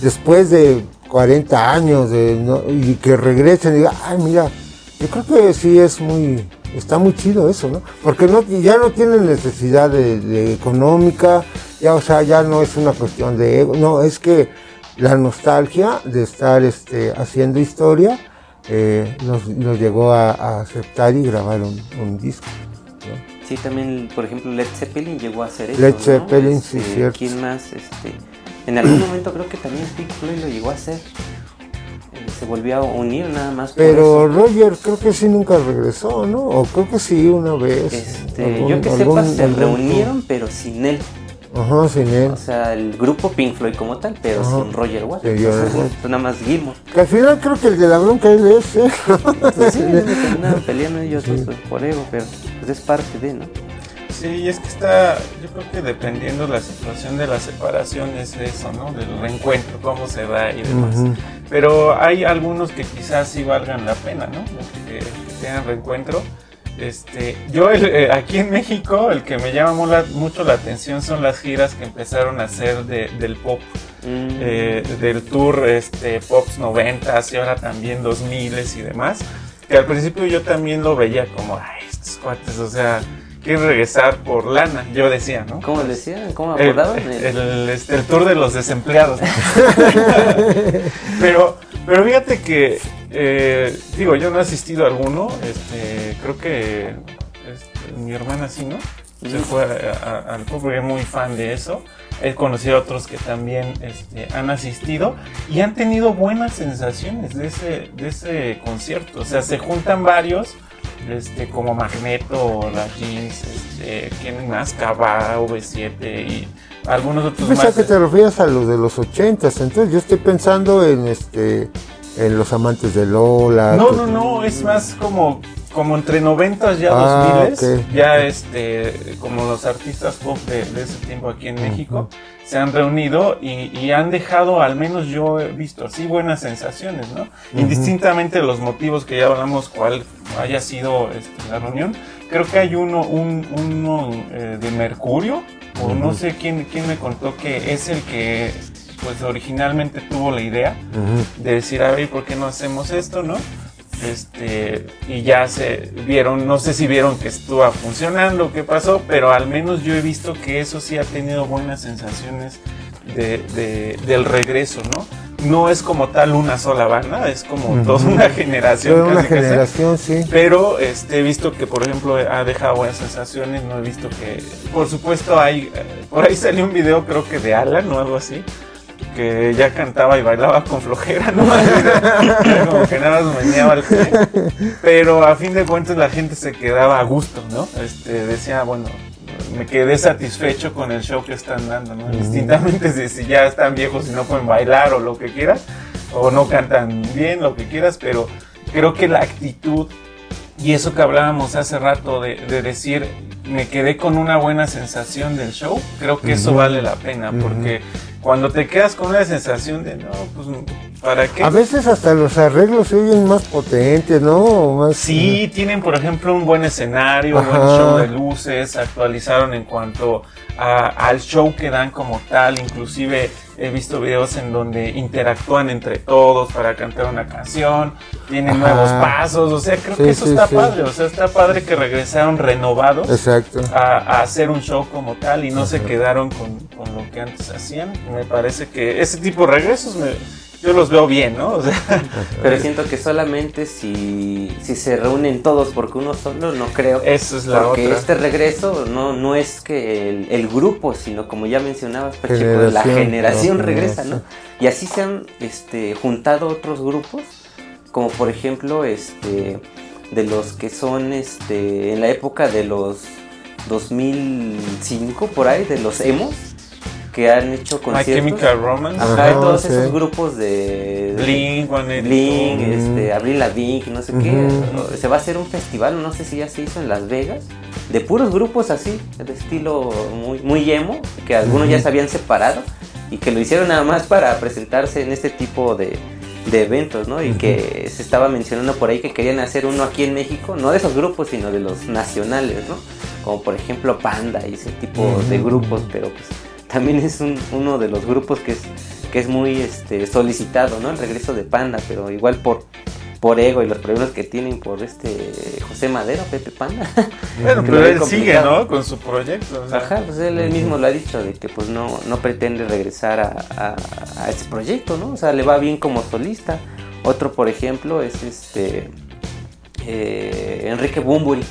después de 40 años y que regresen y digan, ay, mira, yo creo que sí es muy, está muy chido eso, ¿no? Porque no, ya no tienen necesidad económica, ya, o sea, ya no es una cuestión de ego, no, es que la nostalgia de estar este, haciendo historia eh, nos, llegó a, aceptar y grabar un, disco. Sí, también, por ejemplo, Led Zeppelin llegó a hacer eso. Led Zeppelin, sí, este, cierto. ¿Quién más? Este, en algún momento creo que también Pink Floyd lo llegó a hacer. Eh, se volvió a unir nada más. Pero Roger creo que sí nunca regresó, ¿no? O creo que sí una vez. Este, yo que sepa, se reunieron, pero sin él. Ajá, sin él. O sea, el grupo Pink Floyd como tal, pero sin Roger Waters. Sí, nada más Gilmore. Que al final creo que el de la bronca él es, ¿eh? Pues sí, terminaron peleando ellos pues, por ego, pero pues es parte de, ¿no? Sí, es que está, yo creo que dependiendo la situación de la separación es eso, ¿no? Del reencuentro, cómo se da y demás. Pero hay algunos que quizás sí valgan la pena, ¿no? Que, tengan reencuentro. Este, yo eh, aquí en México el que me llama mucho la atención son las giras que empezaron a hacer del pop, mm. eh, del tour este, Pops 90 y ahora también 2000 y demás. Que al principio yo también lo veía como, ay, estos cuates, o sea, quieren regresar por lana, yo decía, ¿no? ¿Cómo decía? ¿Cómo abordaban? El, el, tour de los desempleados. pero, pero fíjate que, eh, digo, yo no he asistido a alguno, este, creo que este, mi hermana sí, ¿no? Se fue al público, es muy fan de eso. He conocido a otros que también este, han asistido y han tenido buenas sensaciones de ese, de ese concierto. O sea, se juntan varios este, como Magneto, la Jeans, este, ¿quién más? Cava, V7 y algunos otros más. que te refieres a los de los 80 entonces yo estoy pensando en este en los amantes de Lola. No, no, no, es más como como entre 90 ya ah, 2000 ya este como los artistas pop de, ese tiempo aquí en México se han reunido y, han dejado al menos yo he visto así buenas sensaciones no indistintamente de los motivos que ya hablamos cuál haya sido este, la reunión creo que hay uno un, uno eh, de Mercurio o no sé quién quién me contó que es el que pues originalmente tuvo la idea de decir a ver por qué no hacemos esto no este, y ya se vieron, no sé si vieron que estuvo funcionando, qué pasó, pero al menos yo he visto que eso sí ha tenido buenas sensaciones de, del regreso, ¿no? No es como tal una sola banda, es como toda una generación. Toda una generación, sí. Pero este, he visto que, por ejemplo, ha dejado buenas sensaciones, no he visto que, por supuesto, hay, eh, por ahí salió un video creo que de Alan o algo así, que ya cantaba y bailaba con flojera, ¿no? Como que nada más meneaba el pie. Pero a fin de cuentas la gente se quedaba a gusto, ¿no? Este, decía, bueno, me quedé satisfecho con el show que están dando, ¿no? Distintamente si ya están viejos y no pueden bailar o lo que quieras, o no cantan bien, lo que quieras, pero creo que la actitud y eso que hablábamos hace rato de, decir, me quedé con una buena sensación del show, creo que eso vale la pena, porque cuando te quedas con una sensación de, no, pues, ¿para qué? A veces hasta los arreglos se oyen más potentes, ¿no? sí, tienen, por ejemplo, un buen escenario, un buen show de luces, actualizaron en cuanto al show que dan como tal, inclusive he visto videos en donde interactúan entre todos para cantar una canción, tienen nuevos pasos, o sea, creo que eso está padre, o sea, está padre que regresaron renovados A, hacer un show como tal y no se quedaron con, con, lo que antes hacían. Me parece que ese tipo de regresos me, yo los veo bien, ¿no? Pero siento que solamente si, si se reúnen todos porque uno solo, no creo. Eso es la porque este regreso no, no es que el, grupo, sino como ya mencionabas, la generación regresa, ¿no? Y así se han este, juntado otros grupos, como por ejemplo, este de los que son este en la época de los 2005 por ahí de los emos que han hecho conciertos. My Chemical Romance. Ajá, todos esos grupos de... Blink, Blink, este, Abril Lavigne, no sé qué. Se va a hacer un festival, no sé si ya se hizo en Las Vegas, de puros grupos así, de estilo muy, muy emo, que algunos ya se habían separado y que lo hicieron nada más para presentarse en este tipo de, de eventos, ¿no? Y que se estaba mencionando por ahí que querían hacer uno aquí en México, no de esos grupos, sino de los nacionales, ¿no? Como por ejemplo Panda y ese tipo de grupos, pero pues también es uno de los grupos que es, que es muy este, solicitado, ¿no? El regreso de Panda, pero igual por, por ego y los problemas que tienen por este José Madero, Pepe Panda. Bueno, pero él sigue, ¿no? Con su proyecto. Ajá, pues él, mismo lo ha dicho, de que pues no, no pretende regresar a, a, ese proyecto, ¿no? O sea, le va bien como solista. Otro, por ejemplo, es este eh, Enrique Bumburi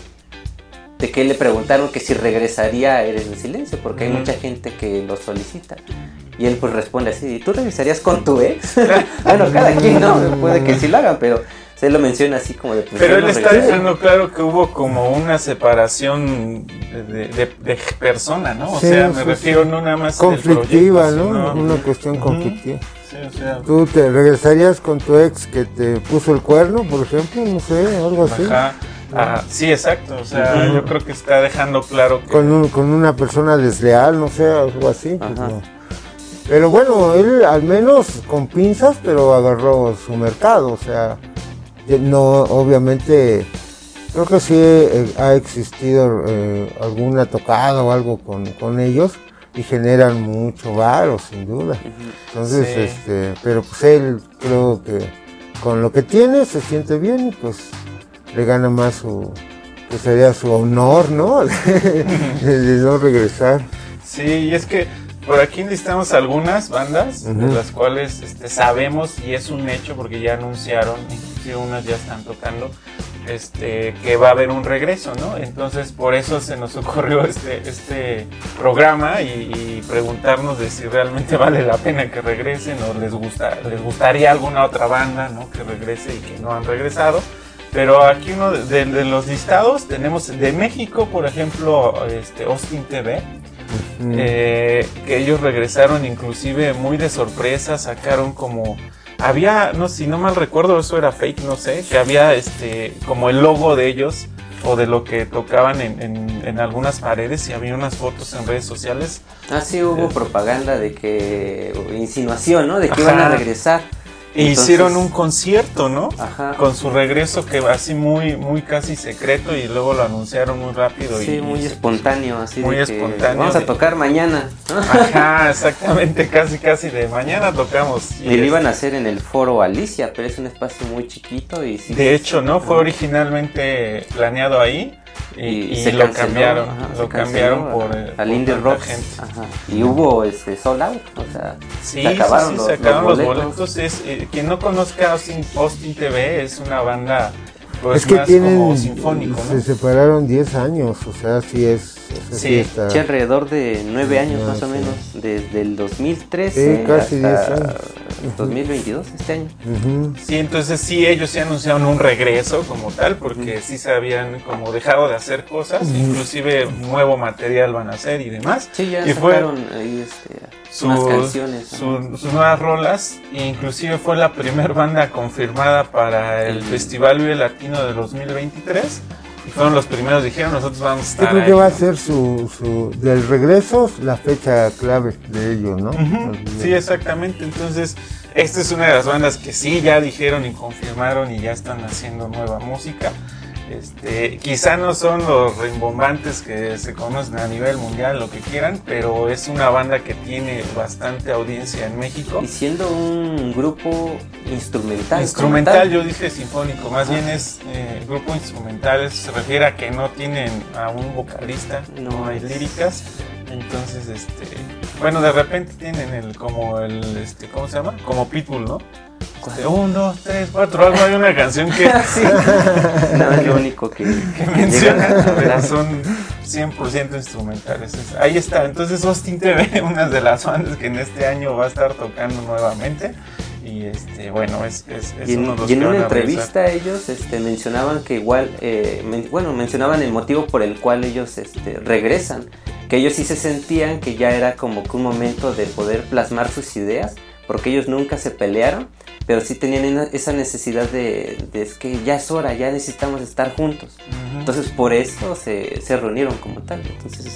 de que le preguntaron que si regresaría a Eres de Silencio, porque hay mucha gente que lo solicita. Y él pues responde así, ¿tú regresarías con tu ex? bueno, cada quien no, puede que sí lo hagan, pero se lo menciona así como de... Pues, pero él está diciendo claro que hubo como una separación de, persona, ¿no? O sea, me refiero no nada más... Conflictiva, ¿no? Una cuestión conflictiva. Sí, o sea, ¿Tú te regresarías con tu ex que te puso el cuerno, por ejemplo? No sé, algo así. Ajá. Ah, sí, exacto. O sea, yo creo que está dejando claro que... Con, con una persona desleal, no sé, algo así. Pues pero bueno, él al menos con pinzas, pero agarró su mercado. O sea, no, obviamente, creo que sí eh, ha existido eh, alguna tocada o algo con, con ellos y generan mucho varo, sin duda. Entonces, este, pero pues él creo que con lo que tiene se siente bien y pues le gana más su, que sería su honor, ¿no? de, no regresar. Sí, y es que por aquí necesitamos algunas bandas de las cuales este, sabemos y es un hecho porque ya anunciaron, inclusive unas ya están tocando, este, que va a haber un regreso, ¿no? Entonces por eso se nos ocurrió este, este programa y, preguntarnos de si realmente vale la pena que regresen o les, gusta, les gustaría alguna otra banda, ¿no? Que regrese y que no han regresado. Pero aquí uno de, los listados tenemos de México, por ejemplo, este Austin TV, eh, que ellos regresaron inclusive muy de sorpresa, sacaron como había, no si no mal recuerdo, eso era fake, no sé, que había este como el logo de ellos o de lo que tocaban en, algunas paredes y había unas fotos en redes sociales. Ah, sí, hubo eh, propaganda de que, insinuación, ¿no? De que iban a regresar. E hicieron un concierto, ¿no? Ajá. Con su regreso que va así muy, muy casi secreto y luego lo anunciaron muy rápido. Sí, muy espontáneo, así muy espontáneo. vamos a tocar mañana. Ajá, exactamente, casi, casi de mañana tocamos. Y, lo iban a hacer en el foro Alicia, pero es un espacio muy chiquito y sí. De hecho, ¿no? Fue originalmente planeado ahí y, se lo cambiaron, lo cambiaron por eh, al Indie Rock y hubo este sold out, o sea, se acabaron, los, se acabaron los, boletos. Es, eh, quien no conozca Austin, Austin TV es una banda pues, es que tienen, sinfónico, se separaron 10 años, o sea, sí es. sí, sí alrededor de 9 años más o menos, desde el 2013 sí, casi hasta 10 años. 2022, este año. Sí, entonces sí, ellos sí anunciaron un regreso como tal, porque sí se habían como dejado de hacer cosas, inclusive nuevo material van a hacer y demás. Sí, ya y sacaron ahí este, sus, canciones. sus nuevas rolas, e inclusive fue la primera banda confirmada para el, Festival Vive Latino de 2023 fueron los primeros, dijeron, nosotros vamos a estar. Yo creo que va a ser su, su, del regreso la fecha clave de ellos, ¿no? Sí, exactamente. Entonces, esta es una de las bandas que sí ya dijeron y confirmaron y ya están haciendo nueva música. Este, quizá no son los rimbombantes que se conocen a nivel mundial, lo que quieran, pero es una banda que tiene bastante audiencia en México. Y siendo un grupo instrumental. Instrumental, yo dije sinfónico, más bien es eh, grupo instrumental, se refiere a que no tienen a un vocalista, no, hay líricas. Entonces, este, bueno, de repente tienen el como el, este, ¿cómo se llama? Como Pitbull, ¿no? De un, dos, tres, cuatro, algo hay una canción que sí. Nada, lo único que, que menciona, son 100% instrumentales. Ahí está, entonces Austin TV, una de las bandas que en este año va a estar tocando nuevamente. Y este, bueno, es, es, y en, y en una entrevista ellos este, mencionaban que igual, eh, bueno, mencionaban el motivo por el cual ellos este, regresan, que ellos sí se sentían que ya era como que un momento de poder plasmar sus ideas, porque ellos nunca se pelearon pero sí tenían esa necesidad de, es que ya es hora, ya necesitamos estar juntos. Entonces por eso se, se, reunieron como tal. Entonces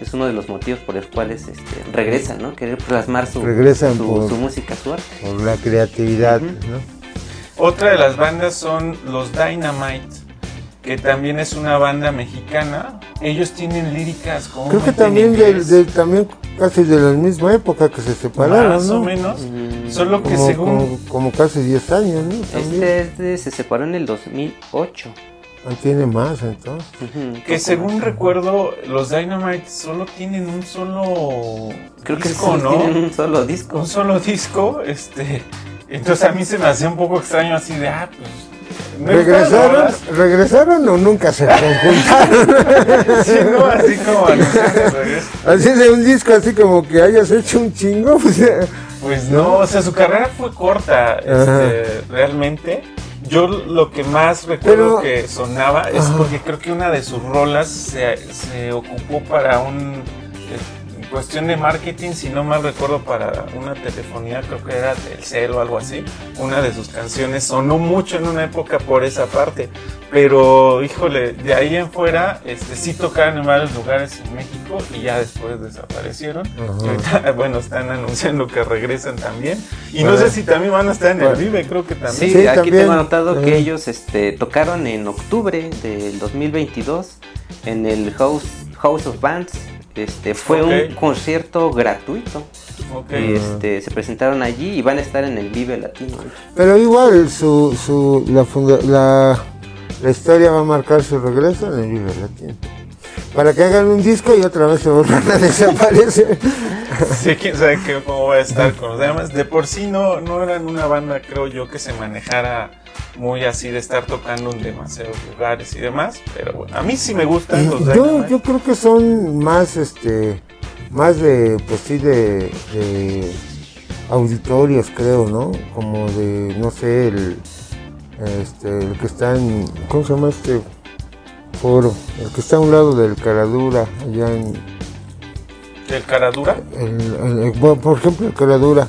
es uno de los motivos por los cuales este, regresan, ¿no? Querer plasmar su, su, música, su arte. Por la creatividad, ¿no? Otra de las bandas son los Dynamite que también es una banda mexicana. Ellos tienen líricas como. Creo que también, de, también casi de la misma época que se separaron. Más o menos. Mm. Solo que según. Como, casi 10 años, ¿no? Este, se separó en el 2008. Ah, tiene más entonces. que según recuerdo, los Dynamite solo tienen un solo Creo disco, que ¿no? Tienen un solo disco. Un solo disco, este. Entonces a mí se me hacía un poco extraño así de, ah, pues ¿Regresaron, ¿Regresaron o nunca se conjuntaron? sí, no, así como Así de un disco así como que hayas hecho un chingo. Pues, pues no, o sea, su carrera fue corta, este, realmente. Yo lo que más recuerdo que sonaba es porque creo que una de sus rolas se, se ocupó para un cuestión de marketing, si no mal recuerdo, para una telefonía, creo que era del celo o algo así. Una de sus canciones sonó mucho en una época por esa parte. Pero, híjole, de ahí en fuera, este, sí tocaron en varios lugares en México y ya después desaparecieron. bueno, están anunciando que regresan también. Y no sé si también van a estar en el Vive, creo que también. Sí, aquí tengo anotado que ellos este, tocaron en octubre del 2022 en el House, House of Bands este, fue un concierto gratuito. Este, se presentaron allí y van a estar en el Vive Latino. Pero igual su, su, la, la, historia va a marcar su regreso en el Vive Latino. Para que hagan un disco y otra vez se vuelvan a desaparecer. sí, quién sabe cómo va a estar con los demás. De por sí no, no eran una banda, creo yo, que se manejara muy así de estar tocando en demasiados lugares y demás, pero bueno, a mí sí me gustan los yo, yo creo que son más este más de pues sí de, auditorios creo, ¿no? Como de no sé, el este el que está en ¿cómo se llama este foro? El que está a un lado del Caradura allá en ¿El Caradura? El, por ejemplo, el Caradura,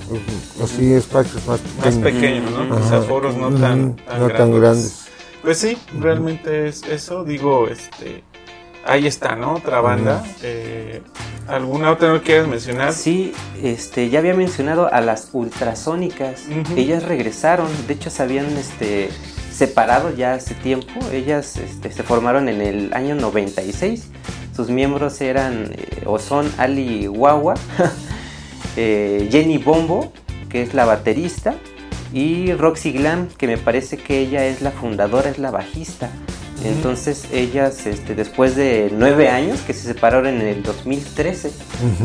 así espacios más pequeños. Más pequeños, ¿no? o sea, foros no tan, no tan grandes. Pues sí, realmente es eso. Digo, este, ahí está, ¿no? Otra banda. Eh, ¿Alguna otra no quieres mencionar? Sí, este, ya había mencionado a las ultrasónicas. Ellas regresaron, de hecho se habían este, separado ya hace tiempo. Ellas este, se formaron en el año 96 sus miembros eran eh, o son Ali Wawa, eh, Jenny Bombo, que es la baterista, y Roxy Glam, que me parece que ella es la fundadora, es la bajista. Entonces ellas, este, después de nueve años que se separaron en el 2013,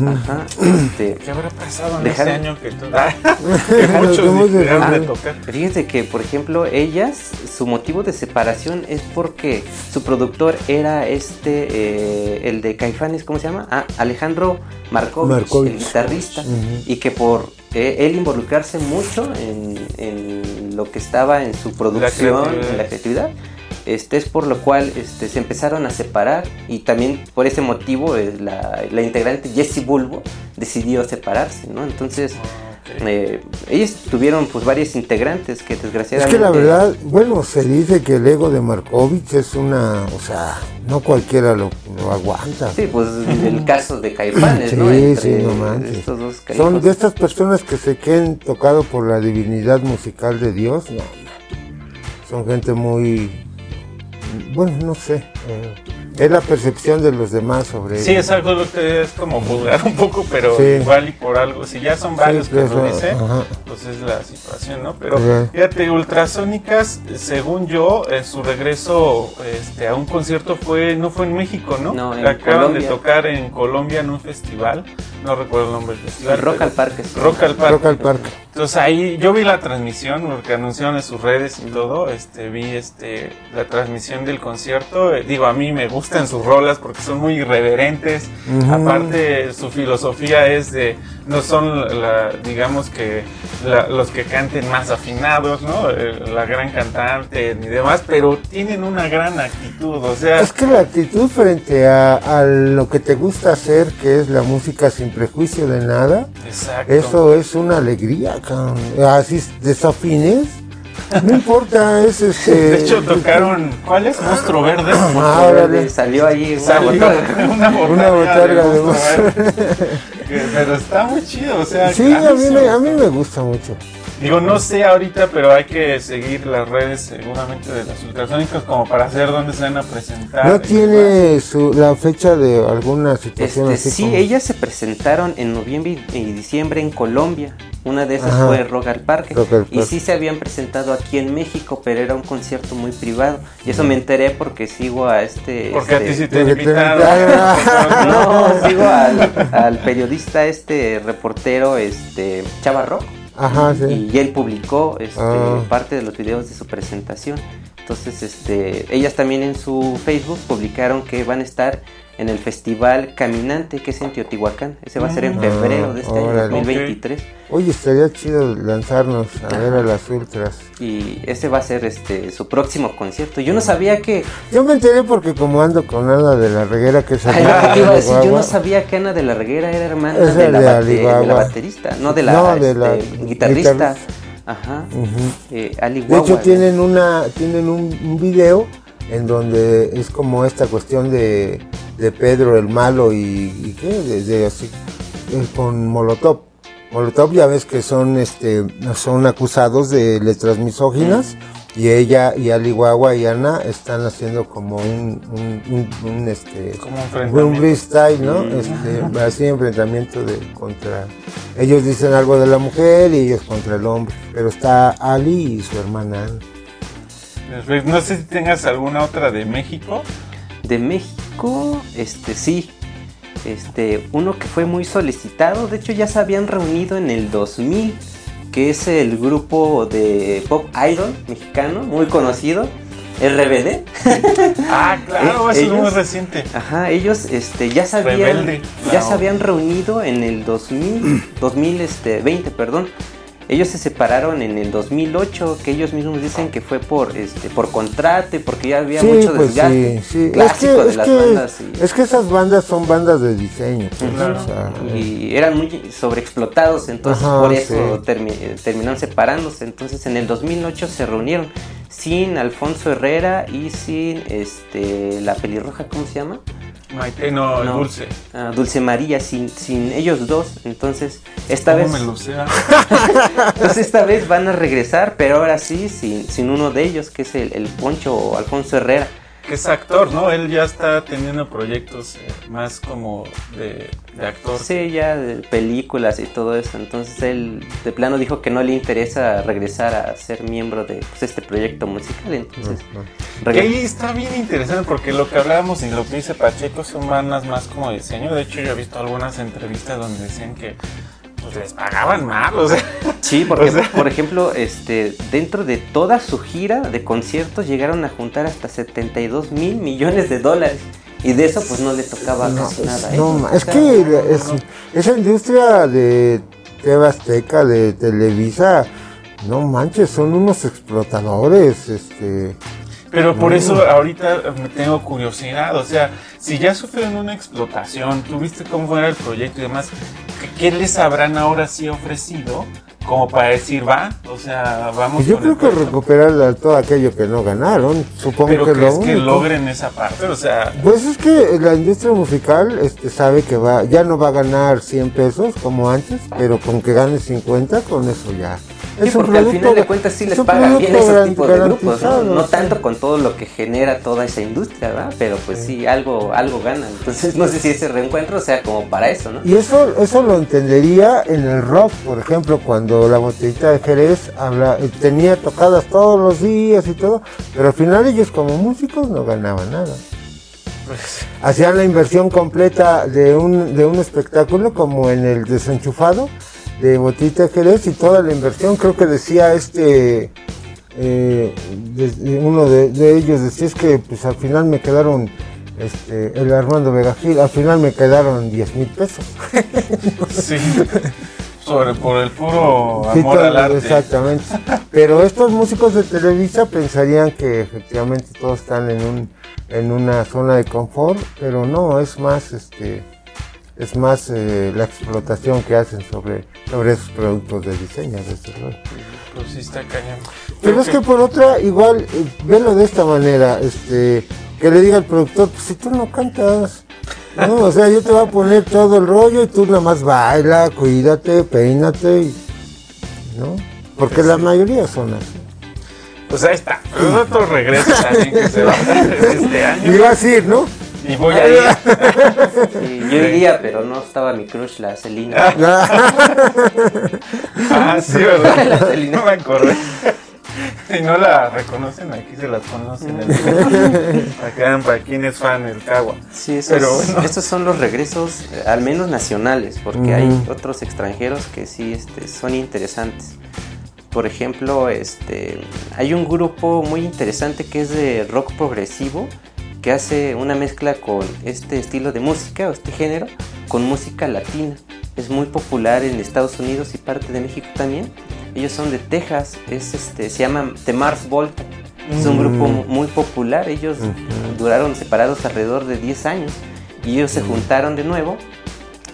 ajá, este, ¿qué habrá pasado en ese año que, muchos dejaron de tocar? Fíjense que, por ejemplo, ellas, su motivo de separación es porque su productor era este, eh, el de Caifanes, ¿cómo se llama? Ah, Alejandro Markovich, el guitarrista, y que por eh, él involucrarse mucho en, lo que estaba en su producción, en la creatividad. Este es por lo cual este, se empezaron a separar y también por ese motivo eh, la, la integrante Jessie Bulbo decidió separarse, ¿no? Entonces eh, ellos tuvieron pues varios integrantes que desgraciadamente... Es que la verdad, bueno, se dice que el ego de Markovich es una, o sea, no cualquiera lo, aguanta. Sí, pues el caso de Caifanes, sí, ¿no? sí, no manches. Son de estas personas que se queden tocado por la divinidad musical de Dios, no, son gente muy, bueno, no sé. Eh, es la percepción de los demás sobre Sí, es algo lo que es como juzgar un poco, pero igual y por algo, si ya son varios que lo dicen, pues es la situación, ¿no? Pero fíjate, Ultrasónicas, según yo, eh, su regreso este, a un concierto fue, no fue en México, ¿no? No, en Acaban de tocar en Colombia en un festival, no recuerdo el nombre del festival. Rock al Parque. Rock al Parque. Rock al Parque. Entonces ahí yo vi la transmisión, porque anunciaron en sus redes y todo, este, vi este, la transmisión del concierto, eh, digo, a mí me gusta gustan sus rolas porque son muy irreverentes. Aparte, su filosofía es de, no son, la, digamos que, los que canten más afinados, ¿no? Eh, la gran cantante ni demás, pero tienen una gran actitud, o sea... Es que la actitud frente a, lo que te gusta hacer, que es la música sin prejuicio de nada, eso es una alegría, Así desafines no importa, es este. De hecho, tocaron. ¿Cuál es? Monstruo Verde. Ah, verde. Salió ahí una botarga. de, monstruo Pero está muy chido, o sea. Sí, a mí, me, a mí me gusta mucho. Digo, no sé ahorita, pero hay que seguir las redes seguramente de los ultrasónicos como para saber dónde se van a presentar. ¿No tiene su, la fecha de alguna situación este, así? Sí, ellas se presentaron en noviembre y diciembre en Colombia. Una de esas fue Rock al Parque. Y sí se habían presentado aquí en México, pero era un concierto muy privado. Y eso me enteré porque sigo a este... Porque a ti este, sí te invitaron. no, sigo al, al, periodista, este reportero, este Chava Rock. Ajá, sí. Y él publicó este, ah. parte de los videos de su presentación. Entonces, este, ellas también en su Facebook publicaron que van a estar en el festival Caminante, que es en Teotihuacán. Ese va a ser en ah, febrero de este año 2023. Oye, estaría chido lanzarnos a ver a las ultras. Y ese va a ser este su próximo concierto. Yo no sabía que. Yo me enteré porque como ando con Ana de la Reguera, que es Ay, iba a decir, yo no sabía que Ana de la Reguera era hermana de, la de, la baterista, no de la, este, guitarrista. Ajá. Eh, de hecho, tienen, una, tienen un, un video en donde es como esta cuestión de, de Pedro el malo y, qué, de, así, eh, con Molotov. Molotov ya ves que son este son acusados de letras misóginas y ella y Ali Guagua y Ana están haciendo como un, un, este como un, freestyle, ¿no? Este, así enfrentamiento de contra ellos dicen algo de la mujer y ellos contra el hombre, pero está Ali y su hermana Ana. No sé si tengas alguna otra de México. De México, este sí. Este, uno que fue muy solicitado, de hecho ya se habían reunido en el 2000, que es el grupo de pop idol mexicano, muy conocido, RBD. Ah, claro, eso es muy reciente. Ajá, ellos este, ya se habían, ya se habían reunido en el 2000, 2020, perdón, ellos se separaron en el 2008, que ellos mismos dicen que fue por este por contrato y porque ya había mucho pues desgaste clásico de las bandas. Es que esas bandas son bandas de diseño. Pues, y eran muy sobreexplotados, entonces por eso terminaron separándose. Entonces en el 2008 se reunieron sin Alfonso Herrera y sin este la pelirroja, ¿cómo se llama? Maite, no, Dulce. Ah, Dulce María, sin, sin ellos dos. Entonces, esta vez. Me lo Entonces, esta vez van a regresar, pero ahora sí, sin, sin uno de ellos, que es el, el Poncho Alfonso Herrera es actor, ¿no? Él ya está teniendo proyectos eh, más como de, actor. Sí, ya de películas y todo eso. Entonces él de plano dijo que no le interesa regresar a ser miembro de pues, este proyecto musical. Entonces, que ahí está bien interesante porque lo que hablábamos y lo que dice Pacheco son bandas más como diseño. De hecho, yo he visto algunas entrevistas donde decían que pues les pagaban mal, o sea. Sí, porque por ejemplo, este, dentro de toda su gira de conciertos llegaron a juntar hasta 72 mil millones de dólares. Y de eso pues no le tocaba casi nada. No, es que esa industria de TV Azteca, de Televisa, no manches, son unos explotadores, este... Pero por eso ahorita me tengo curiosidad, o sea, si ya sufrieron una explotación, tuviste cómo fue el proyecto y demás, ¿qué les habrán ahora sí ofrecido como para decir, va, o sea, vamos. Pues yo creo que recuperar todo aquello que no ganaron, supongo Pero que lo que logren esa parte, o sea. Pues es que la industria musical este, sabe que va, ya no va a ganar 100 pesos como antes, pero con que gane 50, con eso ya. Sí, porque al final de cuentas sí les pagan bien ese tipo de grupos, ¿no? tanto con todo lo que genera toda esa industria, ¿verdad? Pero pues sí, algo, algo ganan. Entonces no sé si ese reencuentro sea como para eso, ¿no? Y eso, eso lo entendería en el rock, por ejemplo, cuando la botellita de Jerez habla, tenía tocadas todos los días y todo, pero al final ellos como músicos no ganaban nada. Hacían la inversión completa de un, de un espectáculo como en el desenchufado de Botita Jerez y toda la inversión, creo que decía este, eh, uno de, ellos decía es que pues al final me quedaron, este, el Armando Vegajil, al final me quedaron 10 mil pesos. sí. Sobre, por el puro amor al arte. Exactamente. Pero estos músicos de Televisa pensarían que efectivamente todos están en un en una zona de confort, pero no, es más este es más eh, la explotación que hacen sobre, sobre esos productos de diseño. De pues sí está cañón. Pero es que por otra, igual, eh, velo de esta manera, este, que le diga al productor, pues si tú no cantas, ¿no? O sea, yo te voy a poner todo el rollo y tú nada más baila, cuídate, peínate, ¿no? Porque la mayoría son así. Pues ahí está. Pero otro regreso también que se va a este año. Iba a decir, ¿no? Y voy a ir. yo iría, pero no estaba mi crush, la Celina. ah, sí, ¿verdad? La Celina. No me acordé. Si no la reconocen, aquí se las conocen. Acá para quien es fan el Cagua. Sí, Pero estos son los regresos, eh, al menos nacionales, porque hay otros extranjeros que sí este, son interesantes. Por ejemplo, este, hay un grupo muy interesante que es de rock progresivo que hace una mezcla con este estilo de música o este género con música latina. Es muy popular en Estados Unidos y parte de México también. Ellos son de Texas, es este, se llaman The Mars Volta. Es un grupo mm. muy popular, ellos duraron separados alrededor de 10 años y ellos se juntaron de nuevo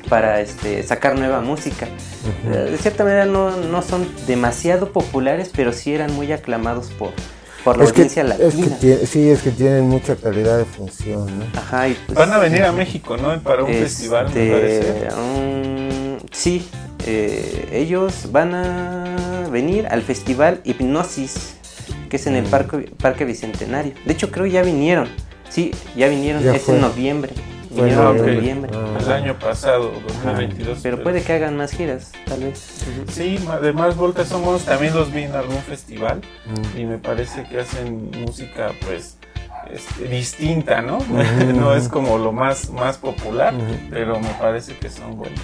para este, sacar nueva música. De cierta manera no, no son demasiado populares, pero sí eran muy aclamados por, por la audiencia latina. sí, es que tienen mucha calidad de función. Ajá, pues, Van a venir a México, ¿no? Para un festival, me este, parece. sí, eh, ellos van a venir al festival Hipnosis, que es en el mm. parque, parque Bicentenario. De hecho, creo ya vinieron. Sí, ya vinieron, es en noviembre. Bueno, El año pasado, 2022. Pero, puede que hagan más giras, tal vez. Sí, además Volta Somos también los vi en algún festival y me parece que hacen música pues este, distinta, ¿no? no es como lo más, más popular, pero me parece que son buenos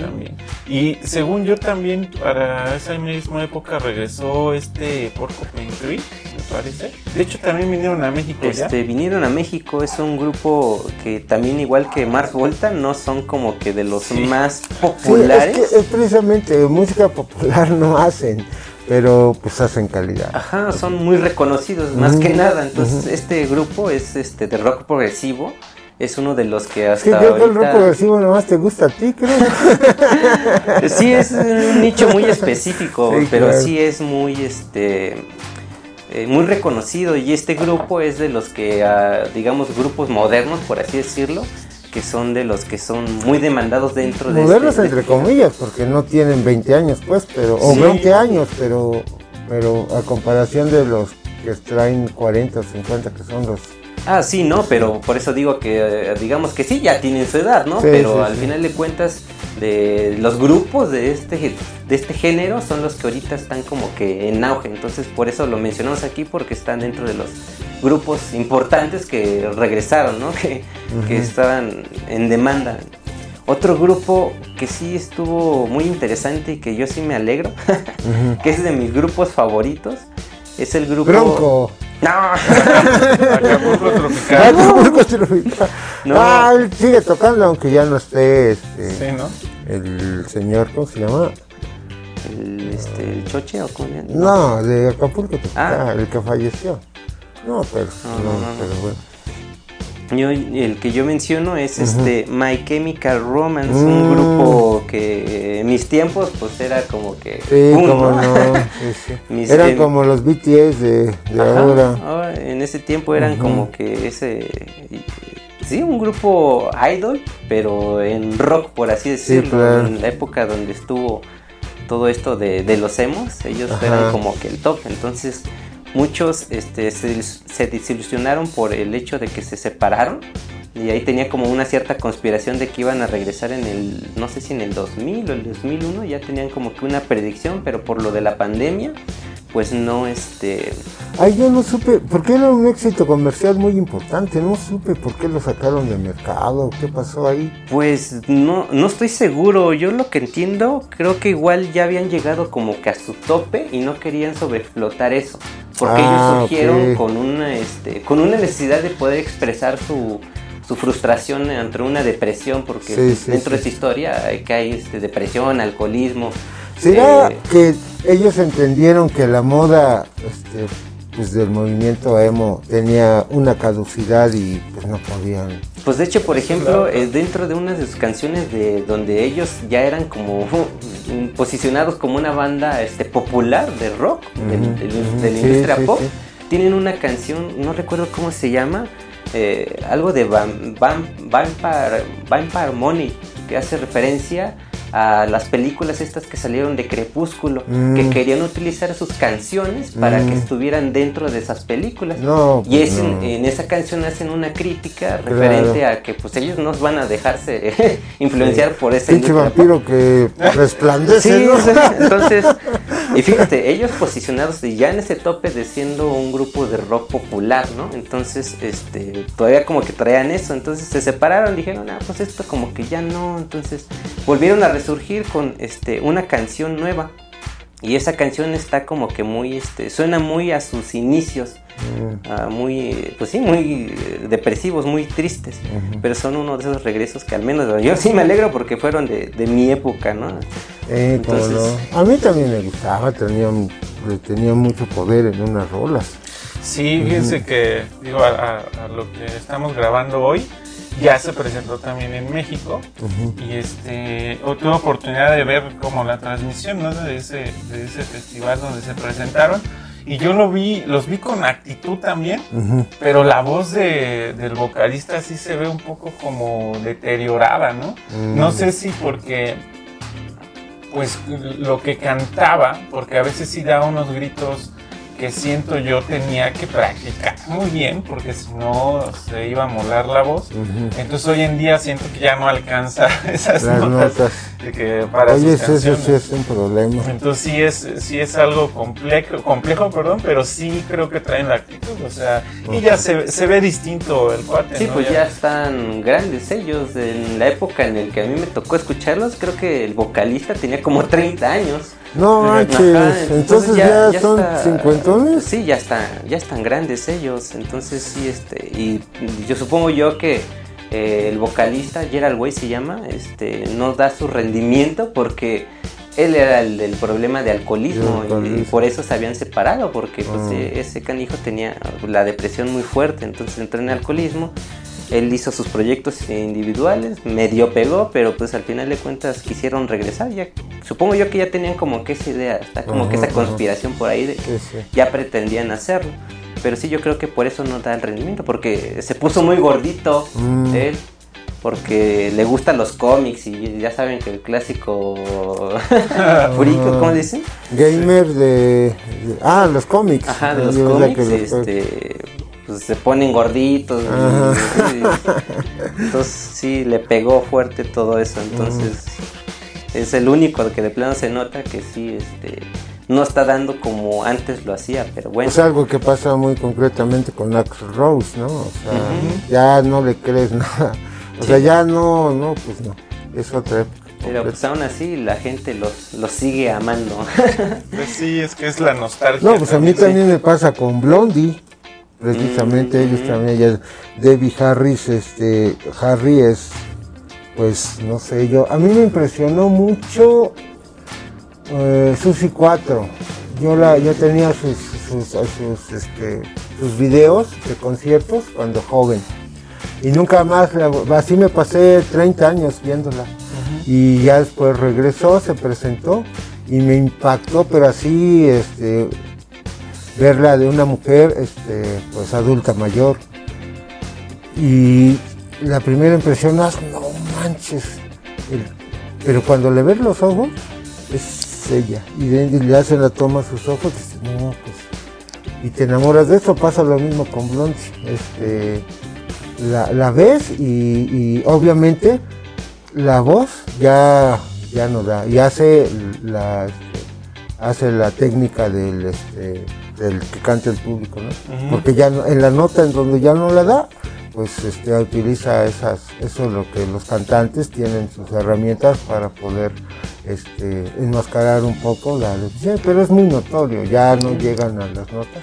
también. Y según yo también, para esa misma época regresó este Porcupine Tree, me parece. De hecho, también vinieron a México. Este, vinieron a México, es un grupo que también, igual que Mars Volta, no son como que de los más populares. es, que es precisamente música popular no hacen pero pues hacen calidad. Ajá, son muy reconocidos, más que nada. Entonces, este grupo es este de rock progresivo. Es uno de los que hasta. Sí, creo que el rock progresivo nomás te gusta a ti, creo. sí, es un nicho muy específico, pero sí es muy este. Eh, muy reconocido y este grupo es de los que, ah, digamos, grupos modernos, por así decirlo, que son de los que son muy demandados dentro de Modernos este, entre comillas, porque no tienen 20 años, pues, pero o 20 años, pero pero a comparación de los que traen 40 o 50 que son los Ah, sí, no, pero por eso digo que eh, digamos que sí ya tienen su edad, ¿no? pero al final de cuentas de los grupos de este de este género son los que ahorita están como que en auge, entonces por eso lo mencionamos aquí porque están dentro de los grupos importantes que regresaron, ¿no? Que, que estaban en demanda. Otro grupo que sí estuvo muy interesante y que yo sí me alegro, que es de mis grupos favoritos, es el grupo... Bronco. No. Acapulco Tropical. Acapulco Tropical. No. Ah, él sigue tocando aunque ya no esté este, sí, ¿no? el señor, ¿cómo se llama? el, este, el Choche o cómo No, de Acapulco, ah. el que falleció. No, pero, no, pero bueno. Yo, el que yo menciono es este My Chemical Romance, un mm. grupo que en mis tiempos pues era como que... Sí, como no. Eran como los BTS de, ahora. En ese tiempo eran como que ese... Sí, un grupo idol, pero en rock, por así decirlo. En la época donde estuvo todo esto de, de los emos, ellos eran como que el top. Entonces muchos este, se, desilusionaron por el hecho de que se separaron y ahí tenía como una cierta conspiración de que iban a regresar en el, no sé si en el 2000 o el 2001, ya tenían como que una predicción, pero por lo de la pandemia, pues no, este... Ay, yo no supe, porque era un éxito comercial muy importante, no supe por qué lo sacaron del mercado, qué pasó ahí. Pues no, no estoy seguro, yo lo que entiendo, creo que igual ya habían llegado como que a su tope y no querían sobreexplotar eso, porque ellos ah, surgieron con, una, este, con una necesidad de poder expresar su su frustración ante una depresión, porque dentro de esa historia hay que hay este, depresión, alcoholismo. ¿Será eh, que ellos entendieron que la moda este, pues del movimiento emo tenía una caducidad y pues no podían. Pues de hecho, por ejemplo, eh, dentro de una de sus canciones de donde ellos ya eran como posicionados como una banda este, popular de rock, de, la industria pop, tienen una canción, no recuerdo cómo se llama, eh, algo de Vampire, Vampire Money, que hace referencia a las películas estas que salieron de Crepúsculo, que mm. querían utilizar sus canciones para que mm. estuvieran dentro de esas películas. y es en, esa canción hacen una crítica referente a que pues ellos no van a dejarse influenciar por ese pinche vampiro que resplandece. entonces, y fíjate, ellos posicionados ya en ese tope de siendo un grupo de rock popular, ¿no? Entonces, este, todavía como que traían eso, entonces se separaron, dijeron, ah, pues esto como que ya no, entonces volvieron a resurgir con este, una canción nueva. Y esa canción está como que muy, este, suena muy a sus inicios, mm. muy, pues sí, muy eh, depresivos, muy tristes, pero son uno de esos regresos que al menos yo sí me alegro porque fueron de, mi época, ¿no? Entonces, A mí también me gustaba, tenía, tenía mucho poder en unas rolas. Sí, fíjense que, digo, a, lo que estamos grabando hoy, ya se presentó también en México. Y este tuve oportunidad de ver como la transmisión de, ese, de ese festival donde se presentaron. Y yo lo vi, los vi con actitud también, pero la voz de, del vocalista sí se ve un poco como deteriorada, ¿no? No sé si porque pues lo que cantaba, porque a veces sí da unos gritos que siento yo tenía que practicar muy bien porque si no se iba a molar la voz. Entonces hoy en día siento que ya no alcanza esas notas, que para Oye, eso sí es un problema. Entonces sí es, sí es algo complejo, complejo, perdón, pero sí creo que traen la actitud, o sea, y ya se, se ve distinto el cuate. Sí, pues ya... están grandes ellos. En la época en la que a mí me tocó escucharlos, creo que el vocalista tenía como 30 años. No manches, entonces, ya, son cincuentones. Sí, ya están, ya están grandes ellos. Entonces sí, este, y yo supongo yo que eh, el vocalista Gerald Way se llama, este, no da su rendimiento porque él era el del problema de alcoholismo, y, por eso se habían separado porque pues, ah. e, ese canijo tenía la depresión muy fuerte, entonces entró en alcoholismo él hizo sus proyectos individuales, medio pegó, pero pues al final de cuentas quisieron regresar. Ya, supongo yo que ya tenían como que esa idea, está como que esa conspiración por ahí de que ya pretendían hacerlo. Pero sí, yo creo que por eso no da el rendimiento, porque se puso muy gordito mm. él porque le gustan los cómics y ya saben que el clásico furico, ¿cómo dicen? Gamer de, ah, los cómics. Ajá, de los cómics, este, pues se ponen gorditos. entonces sí, le pegó fuerte todo eso. Entonces es el único que de plano se nota que sí, este, no está dando como antes lo hacía, pero bueno. Es algo que pasa muy concretamente con Axel Rose, ¿no? O sea, ya no le crees nada. O sea, ya no, no, pues no. Es otra época. Pero pues aún así la gente los, los sigue amando. Pues sí, es que es la nostalgia. No, pues a mí también me pasa con Blondie precisamente ellos también, ella, Debbie Harris, este, Harry es, pues, no sé, yo, a mí me impresionó mucho Eh, Susi 4. Yo, la, yo tenía sus, sus, sus, este, sus videos de conciertos cuando joven. Y nunca más, así me pasé 30 años viéndola. Y ya después regresó, se presentó y me impactó, pero así, este, verla de una mujer, este, pues adulta mayor. Y la primera impresión es, no manches. pero cuando le ves los ojos, es ella. Y, le hacen la toma a sus ojos, y no, pues. Y te enamoras de eso, pasa lo mismo con Blondie. Este, la, ves y, obviamente la voz ya, ya no da. Y hace la, hace la técnica del, este, del que canta el público, ¿no? Porque ya en la nota en donde ya no la da, pues este, utiliza esas, eso es lo que los cantantes tienen sus herramientas para poder este, enmascarar un poco la deficiencia, pero es muy notorio, ya no llegan a las notas.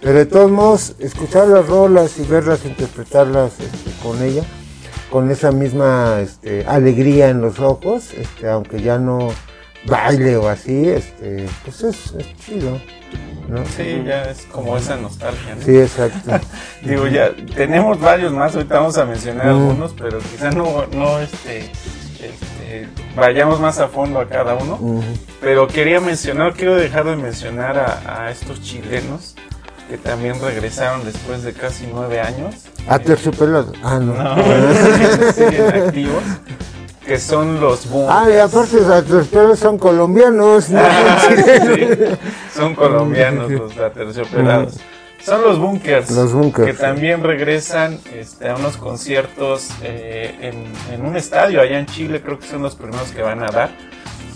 Pero de todos modos, escuchar las rolas y verlas, interpretarlas este, con ella, con esa misma este, alegría en los ojos, este, aunque ya no baile o así, este, pues es, es chido. Sí, ya es como esa nostalgia. ¿no? Sí, exacto. Digo, ya tenemos varios más, ahorita vamos a mencionar algunos, pero quizás no, no este, este, vayamos más a fondo a cada uno. Pero quería mencionar, quiero dejar de mencionar a, estos chilenos que también regresaron después de casi nueve años. ¿A terciopelado? Ah, no. No, siguen activos que son los bunkers. Ah, y aparte los son colombianos. ¿no? son colombianos los aterciopelados. Son los bunkers, los bunkers que también regresan este, a unos conciertos eh, en, un estadio allá en Chile, creo que son los primeros que van a dar.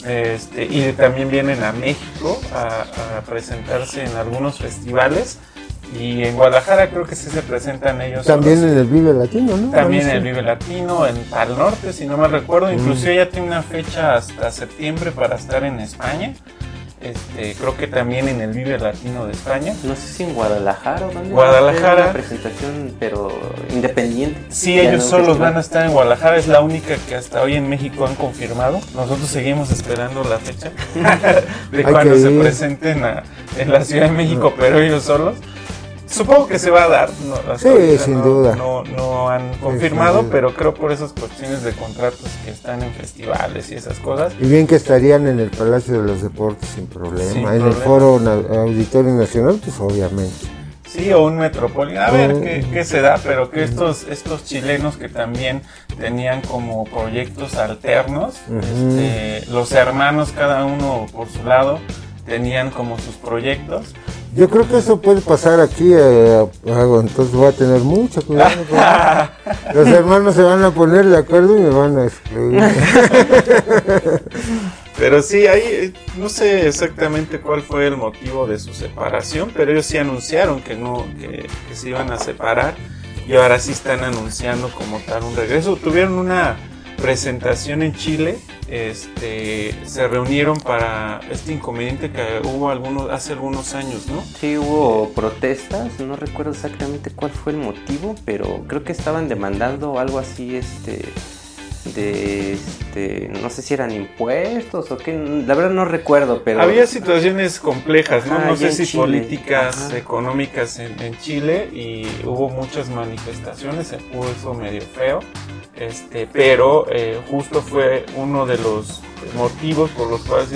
Este, y también vienen a México a, a presentarse en algunos festivales. Y en Guadalajara creo que sí se presentan ellos. También en el Vive Latino, ¿no? También en el Vive Latino, en Pal Norte, si no me recuerdo. Mm. Inclusive ya tiene una fecha hasta septiembre para estar en España. Este, creo que también en el Vive Latino de España. No sé si en Guadalajara o dónde. Guadalajara. Una presentación, pero independiente. Sí, ellos solos van a estar en Guadalajara. Es la única que hasta hoy en México han confirmado. Nosotros seguimos esperando la fecha de cuando se presenten en la Ciudad de México, pero ellos solos. Supongo que se va a dar. No, sí, sin duda. No, no han confirmado, pero creo por esas cuestiones de contratos que están en festivales y esas cosas. Y bien que estarían en el Palacio de los Deportes sin problema. en el Foro Auditorio Nacional, pues obviamente. Sí, o un Metropolitano. A ver qué, qué, se da, pero que estos, estos chilenos que también tenían como proyectos alternos, este, los hermanos cada uno por su lado, tenían como sus proyectos. Yo creo que eso puede pasar aquí, eh, entonces voy a tener mucho cuidado. los hermanos se van a poner de acuerdo y me van a excluir. pero sí, ahí eh, no sé exactamente cuál fue el motivo de su separación, pero ellos sí anunciaron que no, que, que se iban a separar y ahora sí están anunciando como tal un regreso. Tuvieron una presentación en Chile, este, se reunieron para este inconveniente que hubo algunos, hace algunos años, ¿no? Sí, hubo protestas, no recuerdo exactamente cuál fue el motivo, pero creo que estaban demandando algo así, este, de, este, no sé si eran impuestos o qué, la verdad no recuerdo, pero... Había situaciones complejas, ¿no? no sé si políticas, económicas en, en, Chile y hubo muchas manifestaciones, se puso medio feo. Este, pero eh, justo fue uno de los motivos por los cuales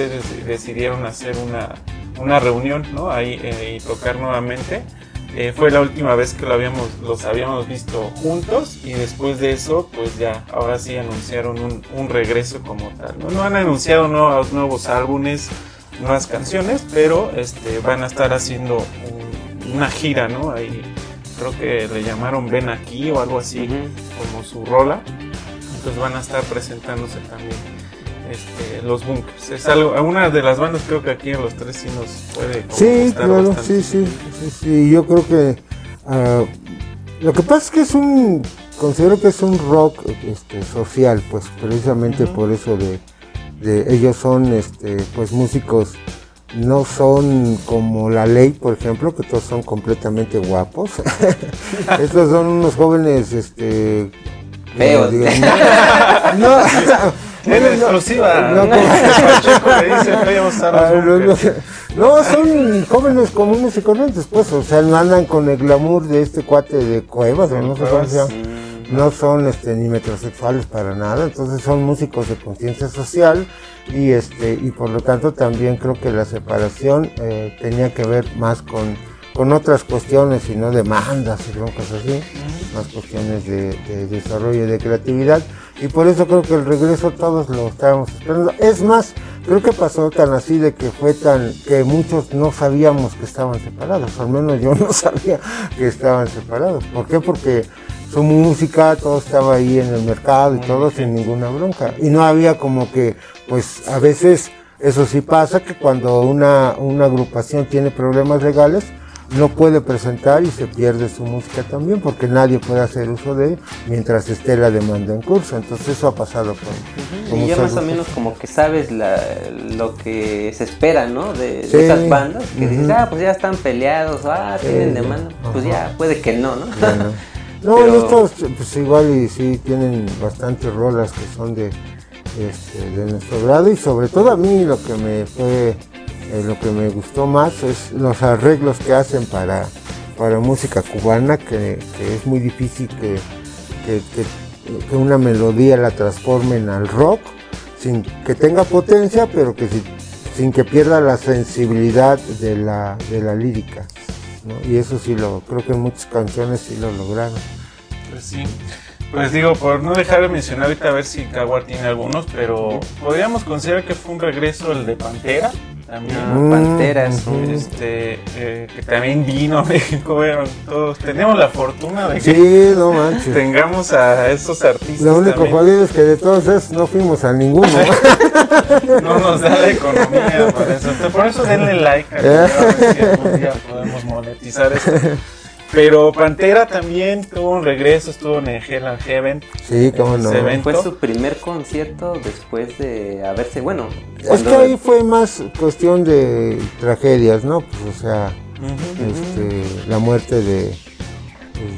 decidieron hacer una, reunión ¿no? ahí eh, y tocar nuevamente. Eh, fue la última vez que lo habíamos, los habíamos visto juntos y después de eso, pues ya, ahora sí anunciaron un, regreso como tal. ¿no? han anunciado nuevos, nuevos álbumes, nuevas canciones, pero este, van a estar haciendo una gira, ¿no? Ahí creo que le llamaron Ven aquí o algo así, como su rola. Entonces van a estar presentándose también este, los bunkers. Es algo, una de las bandas creo que aquí en los tres sí nos puede. Sí, claro, sí, sí, sí, sí, Yo creo que uh, lo que pasa es que es un, considero que es un rock este, social, pues precisamente por eso de, de ellos son, este, pues músicos no son como la ley, por ejemplo, que todos son completamente guapos. Estos son unos jóvenes, este, feos. no, En exclusiva. No, No, Pacheco le dice feo usar los Ah, no, no, son jóvenes comunes y corrientes, pues, o sea, no andan con el glamour de este cuate de cuevas, o no sé cómo se llama. No son este, ni metrosexuales para nada, entonces son músicos de conciencia social y este y por lo tanto también creo que la separación eh, tenía que ver más con, con otras cuestiones y no demandas y cosas así, más cuestiones de, de desarrollo y de creatividad y por eso creo que el regreso todos lo estábamos esperando. Es más, creo que pasó tan así de que fue tan que muchos no sabíamos que estaban separados, al menos yo no sabía que estaban separados. ¿Por qué? Porque su música, todo estaba ahí en el mercado y todo sin ninguna bronca. Y no había como que, pues a veces eso sí pasa que cuando una, una agrupación tiene problemas legales, no puede presentar y se pierde su música también porque nadie puede hacer uso de él mientras esté la demanda en curso. Entonces eso ha pasado con, con Y ya más o menos como que sabes la, lo que se espera, ¿no? De, esas bandas, que dices, ah, pues ya están peleados, ah, tienen demanda, pues ya, puede que no, ¿no? Bueno. No, Pero- estos pues igual y sí tienen bastantes rolas que son de, este, de nuestro grado y sobre todo a mí lo que me fue, eh, lo que me gustó más es los arreglos que hacen para, para música cubana, que, que es muy difícil que, que, que- que una melodía la transformen al rock sin que tenga potencia, pero que si- sin que pierda la sensibilidad de la, de la lírica. Y eso sí lo, creo que en muchas canciones sí lo lograron. Pues sí. Pues digo, por no dejar de mencionar ahorita a ver si Caguar tiene algunos, pero podríamos considerar que fue un regreso el de Pantera también. Ah, Pantera es un- ujú. Este, eh, que también vino a México, bueno, todos tenemos la fortuna de que Sí, no manches. tengamos a esos artistas. Lo único jodido es que de todos esos no fuimos a ninguno. No nos da la economía por eso. Por eso denle like al video, a ver si algún día podemos monetizar esto. Pero Pantera también tuvo un regreso, estuvo en el Hell and Heaven. Sí, cómo no. Fue su primer concierto después de haberse, bueno, Es que ahí fue más cuestión de tragedias, ¿no? Pues, o sea, este, la muerte de,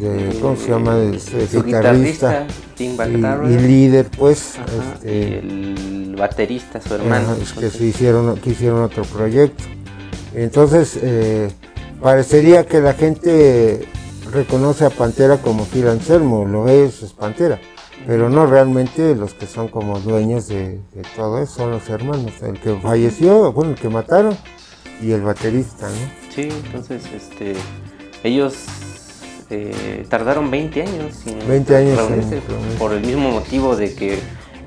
de- ¿cómo se llama? De su guitarrista Tim y, Bactaro, y líder, pues, ajá, este, y el baterista, su hermano. Ajá, es que se hicieron, que hicieron otro proyecto. Entonces, eh, parecería que la gente reconoce a Pantera como Phil Anselmo, lo es, es Pantera. Pero no realmente los que son como dueños de, de todo eso son los hermanos. El que falleció, bueno, el que mataron y el baterista, ¿no? Sí, entonces, este, ellos eh, tardaron 20 años sin 20 años reunirse por el mismo motivo de que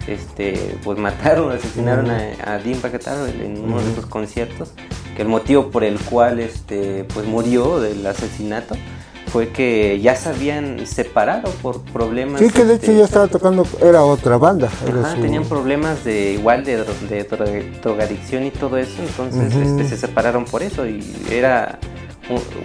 este pues mataron, asesinaron a, a Dean Bacataro en uno de sus conciertos, el motivo por el cual este pues murió del asesinato fue que ya se habían separado por problemas Sí, que de este, hecho ya estaba tocando, era otra banda. Era Ajá, su- tenían problemas de igual de, de dro- drogadicción y todo eso, entonces este, se separaron por eso y era,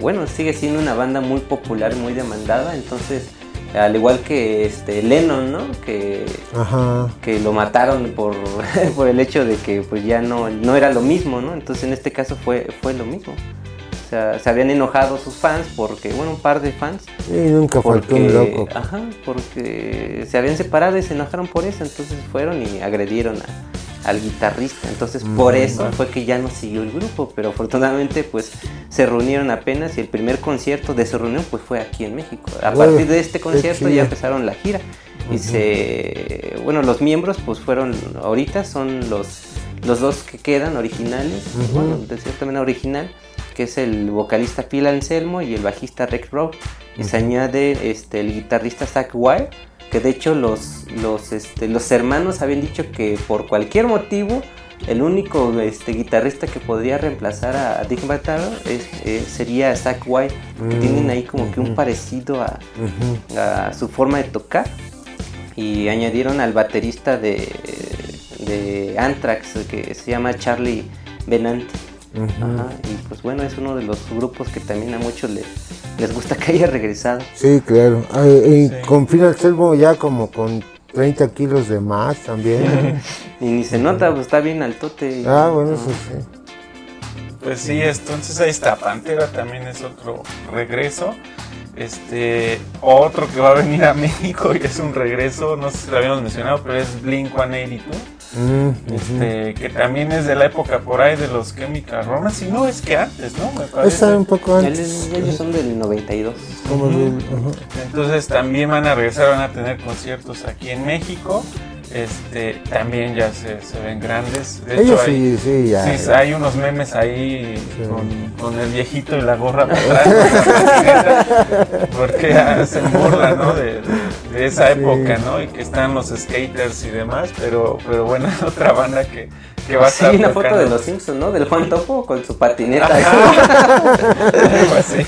bueno, sigue siendo una banda muy popular, muy demandada, entonces al igual que este Lennon, ¿no? Que, Ajá. que lo mataron por, por el hecho de que pues ya no, no era lo mismo, ¿no? Entonces en este caso fue, fue lo mismo. O sea, se habían enojado sus fans porque, bueno, un par de fans Y nunca faltó un loco. ajá, porque se habían separado y se enojaron por eso, entonces fueron y agredieron a- al guitarrista. Entonces por Mm, eso fue que ya no siguió el grupo, pero afortunadamente pues se reunieron apenas y el primer concierto de su reunión pues fue aquí en México. A Uy, partir de este concierto ya empezaron la gira y se bueno, los miembros pues fueron ahorita son los los dos que quedan originales, bueno, de cierta manera original, que es el vocalista Phil Anselmo y el bajista Rick Rowe. Y se añade este, el guitarrista Zach Wire, que de hecho los, los, este, los hermanos habían dicho que por cualquier motivo el único este, guitarrista que podría reemplazar a Dick es, eh, sería Zach Wire, que Mm, tienen ahí como que un parecido a, a su forma de tocar. Y añadieron al baterista de, de Anthrax que se llama Charlie Benante. Ajá, y pues bueno, es uno de los grupos que también a muchos les, les gusta que haya regresado. Sí, claro. Ah, y Sí. con Final Selvo ya como con 30 kilos de más también. Y ni se nota, pues está bien altote. ah, bueno, eso sí. Pues sí, entonces ahí está. Pantera también es otro regreso. Este, otro que va a venir a México y es un regreso, no sé si lo habíamos mencionado, pero es Blink 182. Mm, este, que también es de la época por ahí de los Chemical Romance, y no es que antes, ¿no? Me parece. un poco antes. Ellos son del 92. Entonces también van a regresar, van a tener conciertos aquí en México este, también ya se, se ven grandes. De Ellos hecho, hay, sí, sí, ya, sí, hay unos memes ahí con, con, el viejito y la gorra por atrás, porque se burla ¿no? de, de, esa época, ¿no? Y que están los skaters y demás, pero, pero bueno, otra banda que, que va a estar. Sí, una foto de los Simpsons, ¿no? Del Juan Topo con su patineta. así.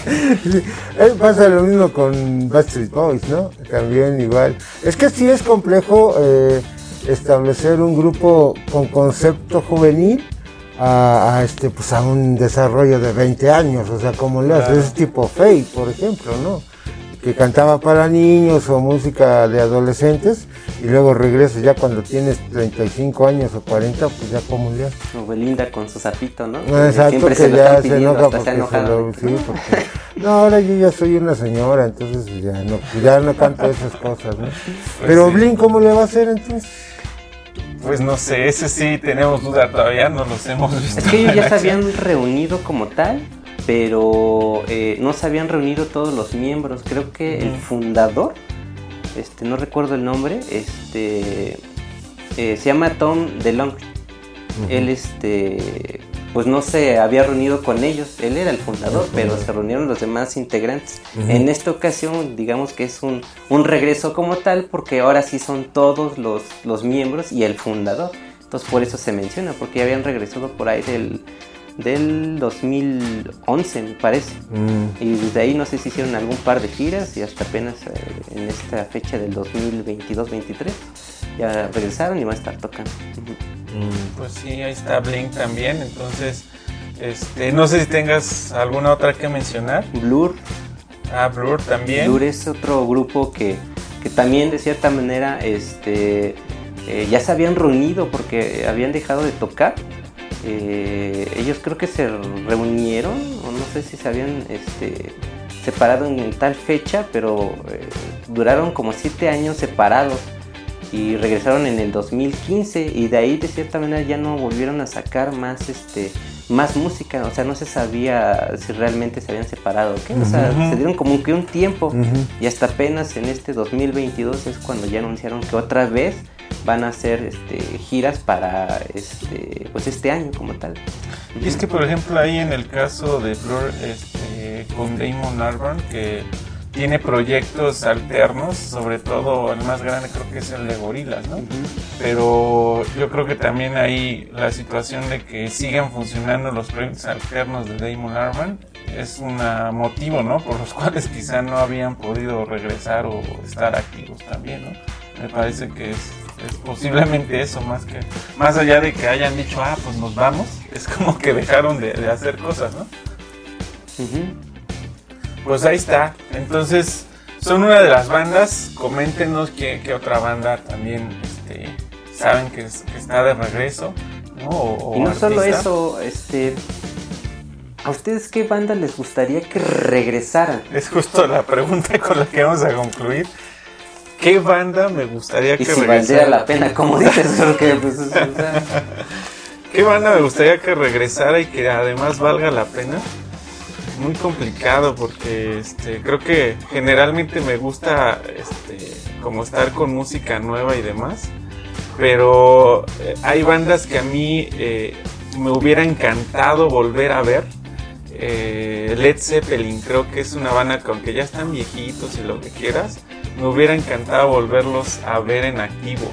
Pasa lo mismo con Backstreet Boys, ¿no? También igual. Es que sí es complejo eh, establecer un grupo con concepto juvenil a, este pues a un desarrollo de 20 años, o sea, como le haces, es tipo Faye, por ejemplo, ¿no? que cantaba para niños o música de adolescentes y luego regresas ya cuando tienes 35 años o 40, pues ya como le O Belinda con su zapito, ¿no? exacto, que ya se enoja porque se lo... Sí, porque... No, ahora yo ya soy una señora, entonces ya no, ya no canto esas cosas, ¿no? Pues Pero Blin, ¿cómo le va a hacer entonces? Pues no sé, ese sí tenemos duda todavía, no los hemos visto. Es que ellos ya se habían reunido como tal pero eh, no se habían reunido todos los miembros. Creo que el fundador, este, no recuerdo el nombre, este, eh, se llama Tom DeLong. Él, este, pues no se había reunido con ellos. Él era el fundador, pero se reunieron los demás integrantes. En esta ocasión, digamos que es un, un, regreso como tal, porque ahora sí son todos los, los miembros y el fundador. Entonces por eso se menciona, porque ya habían regresado por ahí del del 2011, me parece. Mm. Y desde ahí no sé si hicieron algún par de giras y hasta apenas eh, en esta fecha del 2022-23 ya regresaron y van a estar tocando. Mm. Pues sí, ahí está Blink también, entonces este, no sé si tengas alguna otra que mencionar. Blur. Ah, Blur también. Blur es otro grupo que, que también de cierta manera este, eh, ya se habían reunido porque habían dejado de tocar eh, ellos creo que se reunieron, o no sé si se habían este, separado en tal fecha, pero eh, duraron como siete años separados y regresaron en el 2015 y de ahí de cierta manera ya no volvieron a sacar más este más música, o sea, no se sabía si realmente se habían separado, ¿qué? O sea, se dieron como que un tiempo y hasta apenas en este 2022 es cuando ya anunciaron que otra vez van a hacer este, giras para este, pues este año como tal. Y es que, por ejemplo, ahí en el caso de Blur este, con Damon Albarn, que tiene proyectos alternos, sobre todo el más grande creo que es el de Gorilas, ¿no? Pero yo creo que también ahí la situación de que sigan funcionando los proyectos alternos de Damon Albarn es un motivo, ¿no? Por los cuales quizá no habían podido regresar o estar activos también, ¿no? Me parece que es es posiblemente eso más que más allá de que hayan dicho ah pues nos vamos es como que dejaron de, hacer cosas no pues ahí está entonces son una de las bandas coméntenos qué, otra banda también este, saben que, está de regreso ¿no? y no solo eso este ¿A ustedes qué banda les gustaría que regresaran? Es justo la pregunta con la que vamos a concluir. ¿Qué banda me gustaría que y si regresara? la pena, como dices, porque pues, ¿Qué banda me gustaría que regresara y que además valga la pena? Muy complicado porque este, creo que generalmente me gusta este, como estar con música nueva y demás, pero eh, hay bandas que a mí eh, me hubiera encantado volver a ver. Eh, Led Zeppelin creo que es una banda que aunque ya están viejitos y lo que quieras, me hubiera encantado volverlos a ver en activo.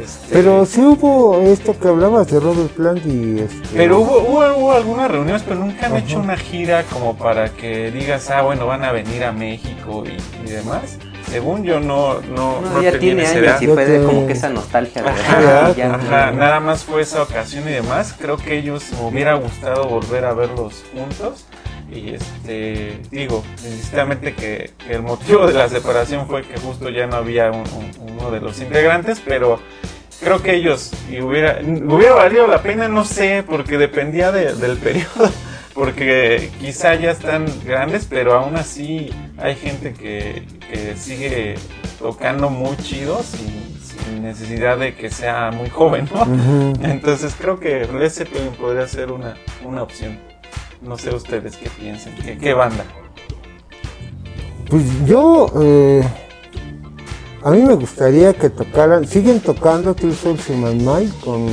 Este, pero sí hubo esto que hablabas de Robert Plant y este... Pero hubo, hubo, algunas reuniones, pero nunca han hecho una gira como para que digas, ah, bueno, van a venir a México y, demás. Según yo no, no, no, ya tiene años y fue como que esa nostalgia. Ajá, nada más fue esa ocasión y demás. Creo que ellos me hubiera gustado volver a verlos juntos y este digo precisamente que, el motivo de la separación fue que justo ya no había uno de los integrantes pero creo que ellos y hubiera hubiera valido la pena no sé porque dependía del periodo porque quizá ya están grandes pero aún así hay gente que, sigue tocando muy chido sin, sin necesidad de que sea muy joven, ¿no? Entonces creo que Led Zeppelin podría ser una, una opción. No sé ustedes qué piensen, qué, banda. Pues yo, eh, a mí me gustaría que tocaran, siguen tocando Two Souls in My Mind con,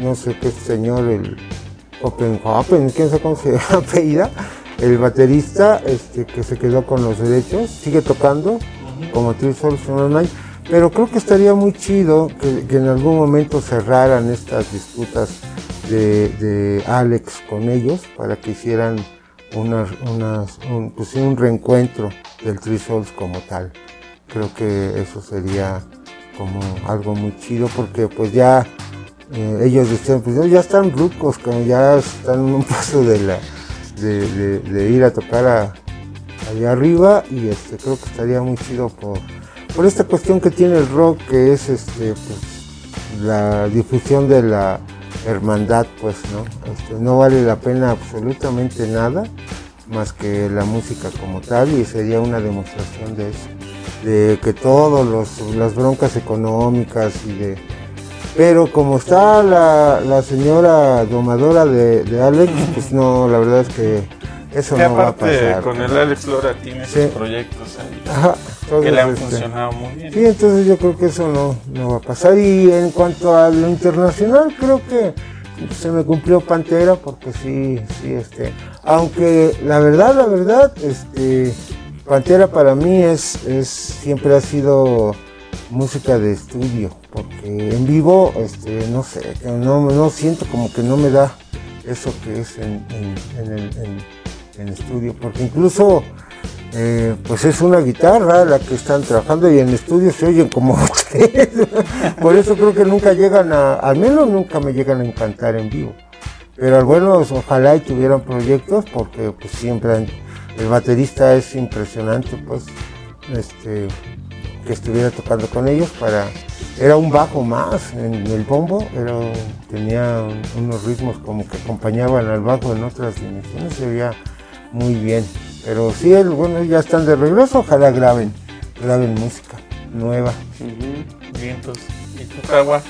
no sé qué señor, el Oppenhofen, quién sabe cómo se apellida, el baterista este, que se quedó con los derechos, sigue tocando como Two Souls in My Mind, pero creo que estaría muy chido que, en algún momento cerraran estas disputas de, Alex con ellos para que hicieran unas, unas, un, pues un reencuentro del Three Souls como tal. Creo que eso sería como algo muy chido porque pues ya eh, ellos decían pues ya están rucos, como ya están en un paso de la de, ir a tocar allá arriba y este creo que estaría muy chido por, por esta cuestión que tiene el rock que es este pues, la difusión de la hermandad, pues, ¿no? Este, no vale la pena absolutamente nada más que la música como tal y sería una demostración de eso, de que todas las broncas económicas y de... Pero como está la, señora domadora de, Alex, pues no, la verdad es que eso no va a pasar. Con el Alex Lora tiene esos proyectos que le han este, funcionado muy bien. Sí, entonces yo creo que eso no, no va a pasar. Y en cuanto a lo internacional, creo que se me cumplió Pantera porque sí, sí, este, aunque la verdad, la verdad, este, Pantera para mí es, es siempre ha sido música de estudio, porque en vivo, este, no sé, no, no siento como que no me da eso que es en, en, en, en, en estudio, porque incluso eh, pues es una guitarra la que están trabajando y en estudio se oyen como tres. Por eso creo que nunca llegan a, al menos nunca me llegan a encantar en vivo. Pero bueno, ojalá y tuvieran proyectos porque pues siempre el baterista es impresionante, pues, este, que estuviera tocando con ellos para, era un bajo más en el bombo, era, tenía unos ritmos como que acompañaban al bajo en otras dimensiones, se veía muy bien. Pero sí, bueno, ya están de regreso, ojalá graben, graben música nueva. Bien, pues, ¿y tu cagua?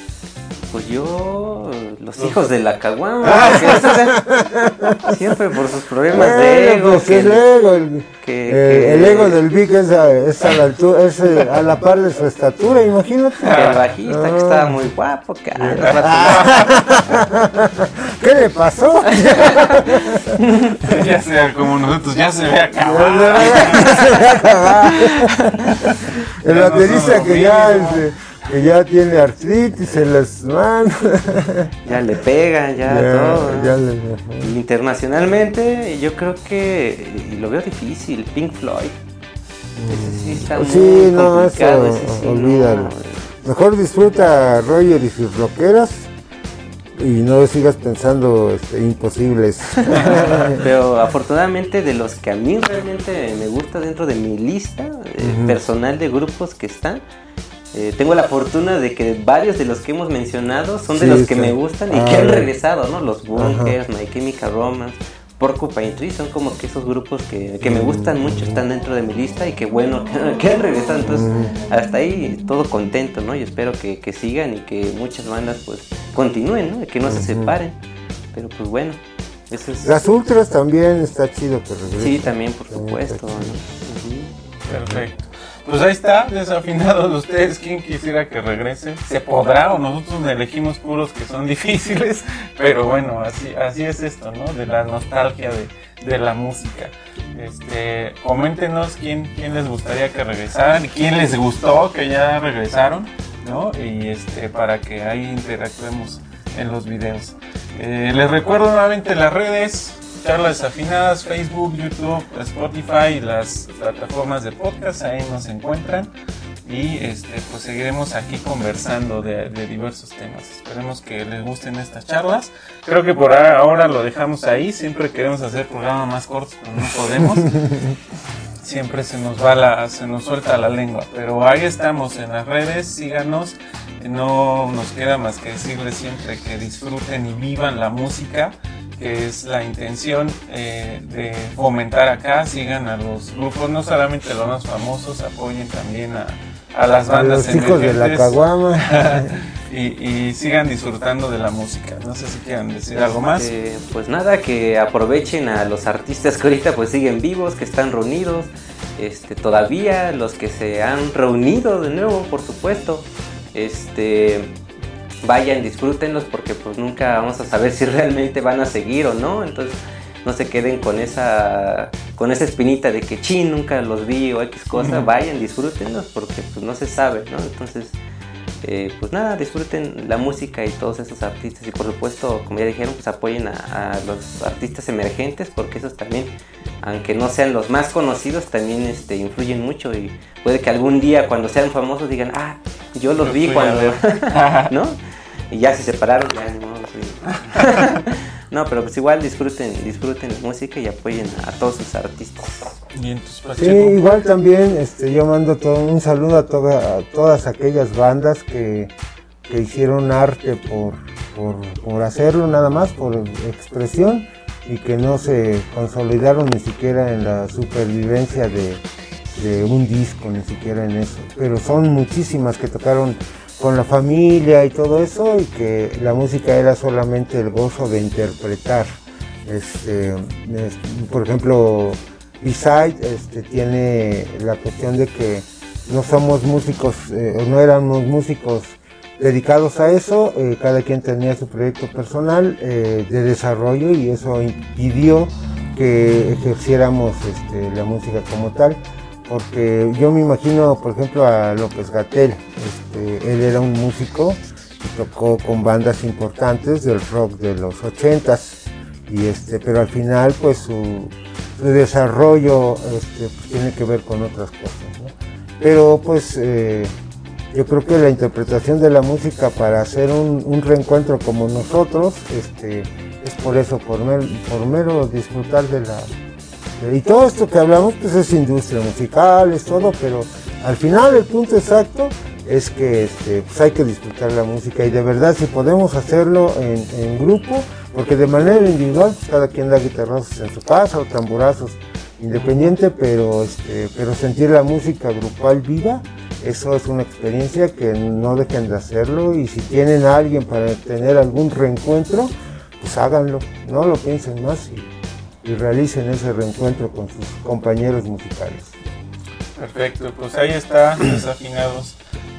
Pues yo, los hijos de la caguama, ah. siempre por sus problemas de ego. Pues el ego, el, que, el ego del Vic es, a, es, a la altura, es eh, a la par de su estatura, imagínate. El bajista que estaba ah. muy guapo, que ¿Qué le pasó? ya sea como nosotros, ya se ve acabado. el baterista que ya... Que ya tiene artritis en las manos. Ya le pega, ya, todo. Internacionalmente, yo creo que lo veo difícil. Pink Floyd. sí está sí, no, eso, olvídalo. Mejor disfruta Roger y sus rockeras y no sigas pensando este, imposibles. Pero afortunadamente de los que a mí realmente me gusta dentro de mi lista eh, personal de grupos que están, eh, tengo la fortuna de que varios de los que hemos mencionado son de los que me gustan y que han regresado, ¿no? Los Bunkers, My Chemical Romance, Porcupine Tree, son como que esos grupos que, me gustan mucho, están dentro de mi lista y que bueno, que, han regresado. Entonces, hasta ahí todo contento, ¿no? Y espero que, sigan y que muchas bandas pues continúen, ¿no? Que no se separen. Pero pues bueno. Eso es... Las ultras también está chido que regresen. Sí, también, por supuesto. ¿no? Perfecto. Pues ahí está, desafinados ustedes, quien quisiera que regrese. Se podrá o nosotros elegimos puros que son difíciles, pero bueno, así, así es esto, ¿no? De la nostalgia de, la música. Este, coméntenos quién, quién les gustaría que regresaran, quién les gustó que ya regresaron, ¿no? Y este, para que ahí interactuemos en los videos. Eh, les recuerdo nuevamente las redes, charlas afinadas, Facebook, YouTube, Spotify las plataformas de podcast, ahí nos encuentran. Y este, pues seguiremos aquí conversando de, diversos temas. Esperemos que les gusten estas charlas. Creo que por ahora lo dejamos ahí. Siempre queremos hacer programas más cortos, pero no podemos. Siempre se nos va la, se nos suelta la lengua. Pero ahí estamos en las redes, síganos. No nos queda más que decirles siempre que disfruten y vivan la música que es la intención eh, de fomentar acá, sigan a los grupos, no solamente los más famosos, apoyen también a, a las bandas a los chicos de la caguama. y, sigan disfrutando de la música. No sé si quieran decir algo más. Este, pues nada, que aprovechen a los artistas que ahorita pues siguen vivos, que están reunidos. Este, todavía los que se han reunido de nuevo, por supuesto. Este, vayan, disfrútenlos porque pues nunca vamos a saber si realmente van a seguir o no. Entonces no se queden con esa con esa espinita de que chin nunca los vi o X cosa, vayan, disfrútenlos porque pues no se sabe, ¿no? Entonces, eh, pues nada, disfruten la música y todos esos artistas y por supuesto, como ya dijeron, pues apoyen a, los artistas emergentes porque esos también, aunque no sean los más conocidos, también este, influyen mucho y puede que algún día cuando sean famosos digan, ah, yo los vi cuando, ¿no? Y ya se separaron, ya no, No, pero pues igual disfruten, disfruten la música y apoyen a todos sus artistas. sí, igual también este, yo mando todo, un saludo a, todas aquellas bandas que, hicieron arte por, por, hacerlo nada más, por expresión y que no se consolidaron ni siquiera en la supervivencia de, de un disco, ni siquiera en eso. Pero son muchísimas que tocaron con la familia y todo eso y que la música era solamente el gozo de interpretar. Este, por ejemplo, B-Side este, tiene la cuestión de que no somos músicos, eh, no éramos músicos dedicados a eso, eh, cada quien tenía su proyecto personal eh, de desarrollo y eso impidió que ejerciéramos este, la música como tal porque yo me imagino, por ejemplo, a López Gatel, este, él era un músico y tocó con bandas importantes del rock de los ochentas, y este, pero al final pues su, desarrollo este, pues, tiene que ver con otras cosas. Pero pues eh, yo creo que la interpretación de la música para hacer un, reencuentro como nosotros, este, es por eso, por mero disfrutar de la, y todo esto que hablamos pues es industria musical, es todo, pero al final el punto exacto es que este, pues hay que disfrutar la música y de verdad si podemos hacerlo en, grupo, porque de manera individual pues cada quien da guitarrazos en su casa o tamburazos independiente, pero, este, pero sentir la música grupal viva, eso es una experiencia que no dejen de hacerlo y si tienen a alguien para tener algún reencuentro, pues háganlo, no lo piensen más y realicen ese reencuentro con sus compañeros musicales. Perfecto, pues ahí está, desafinados.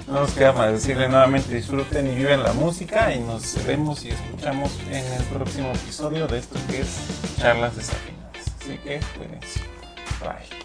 No nos queda más decirle nuevamente disfruten y viven la música y nos vemos y escuchamos en el próximo episodio de esto que es Charlas Desafinadas. Así que, pues, bye.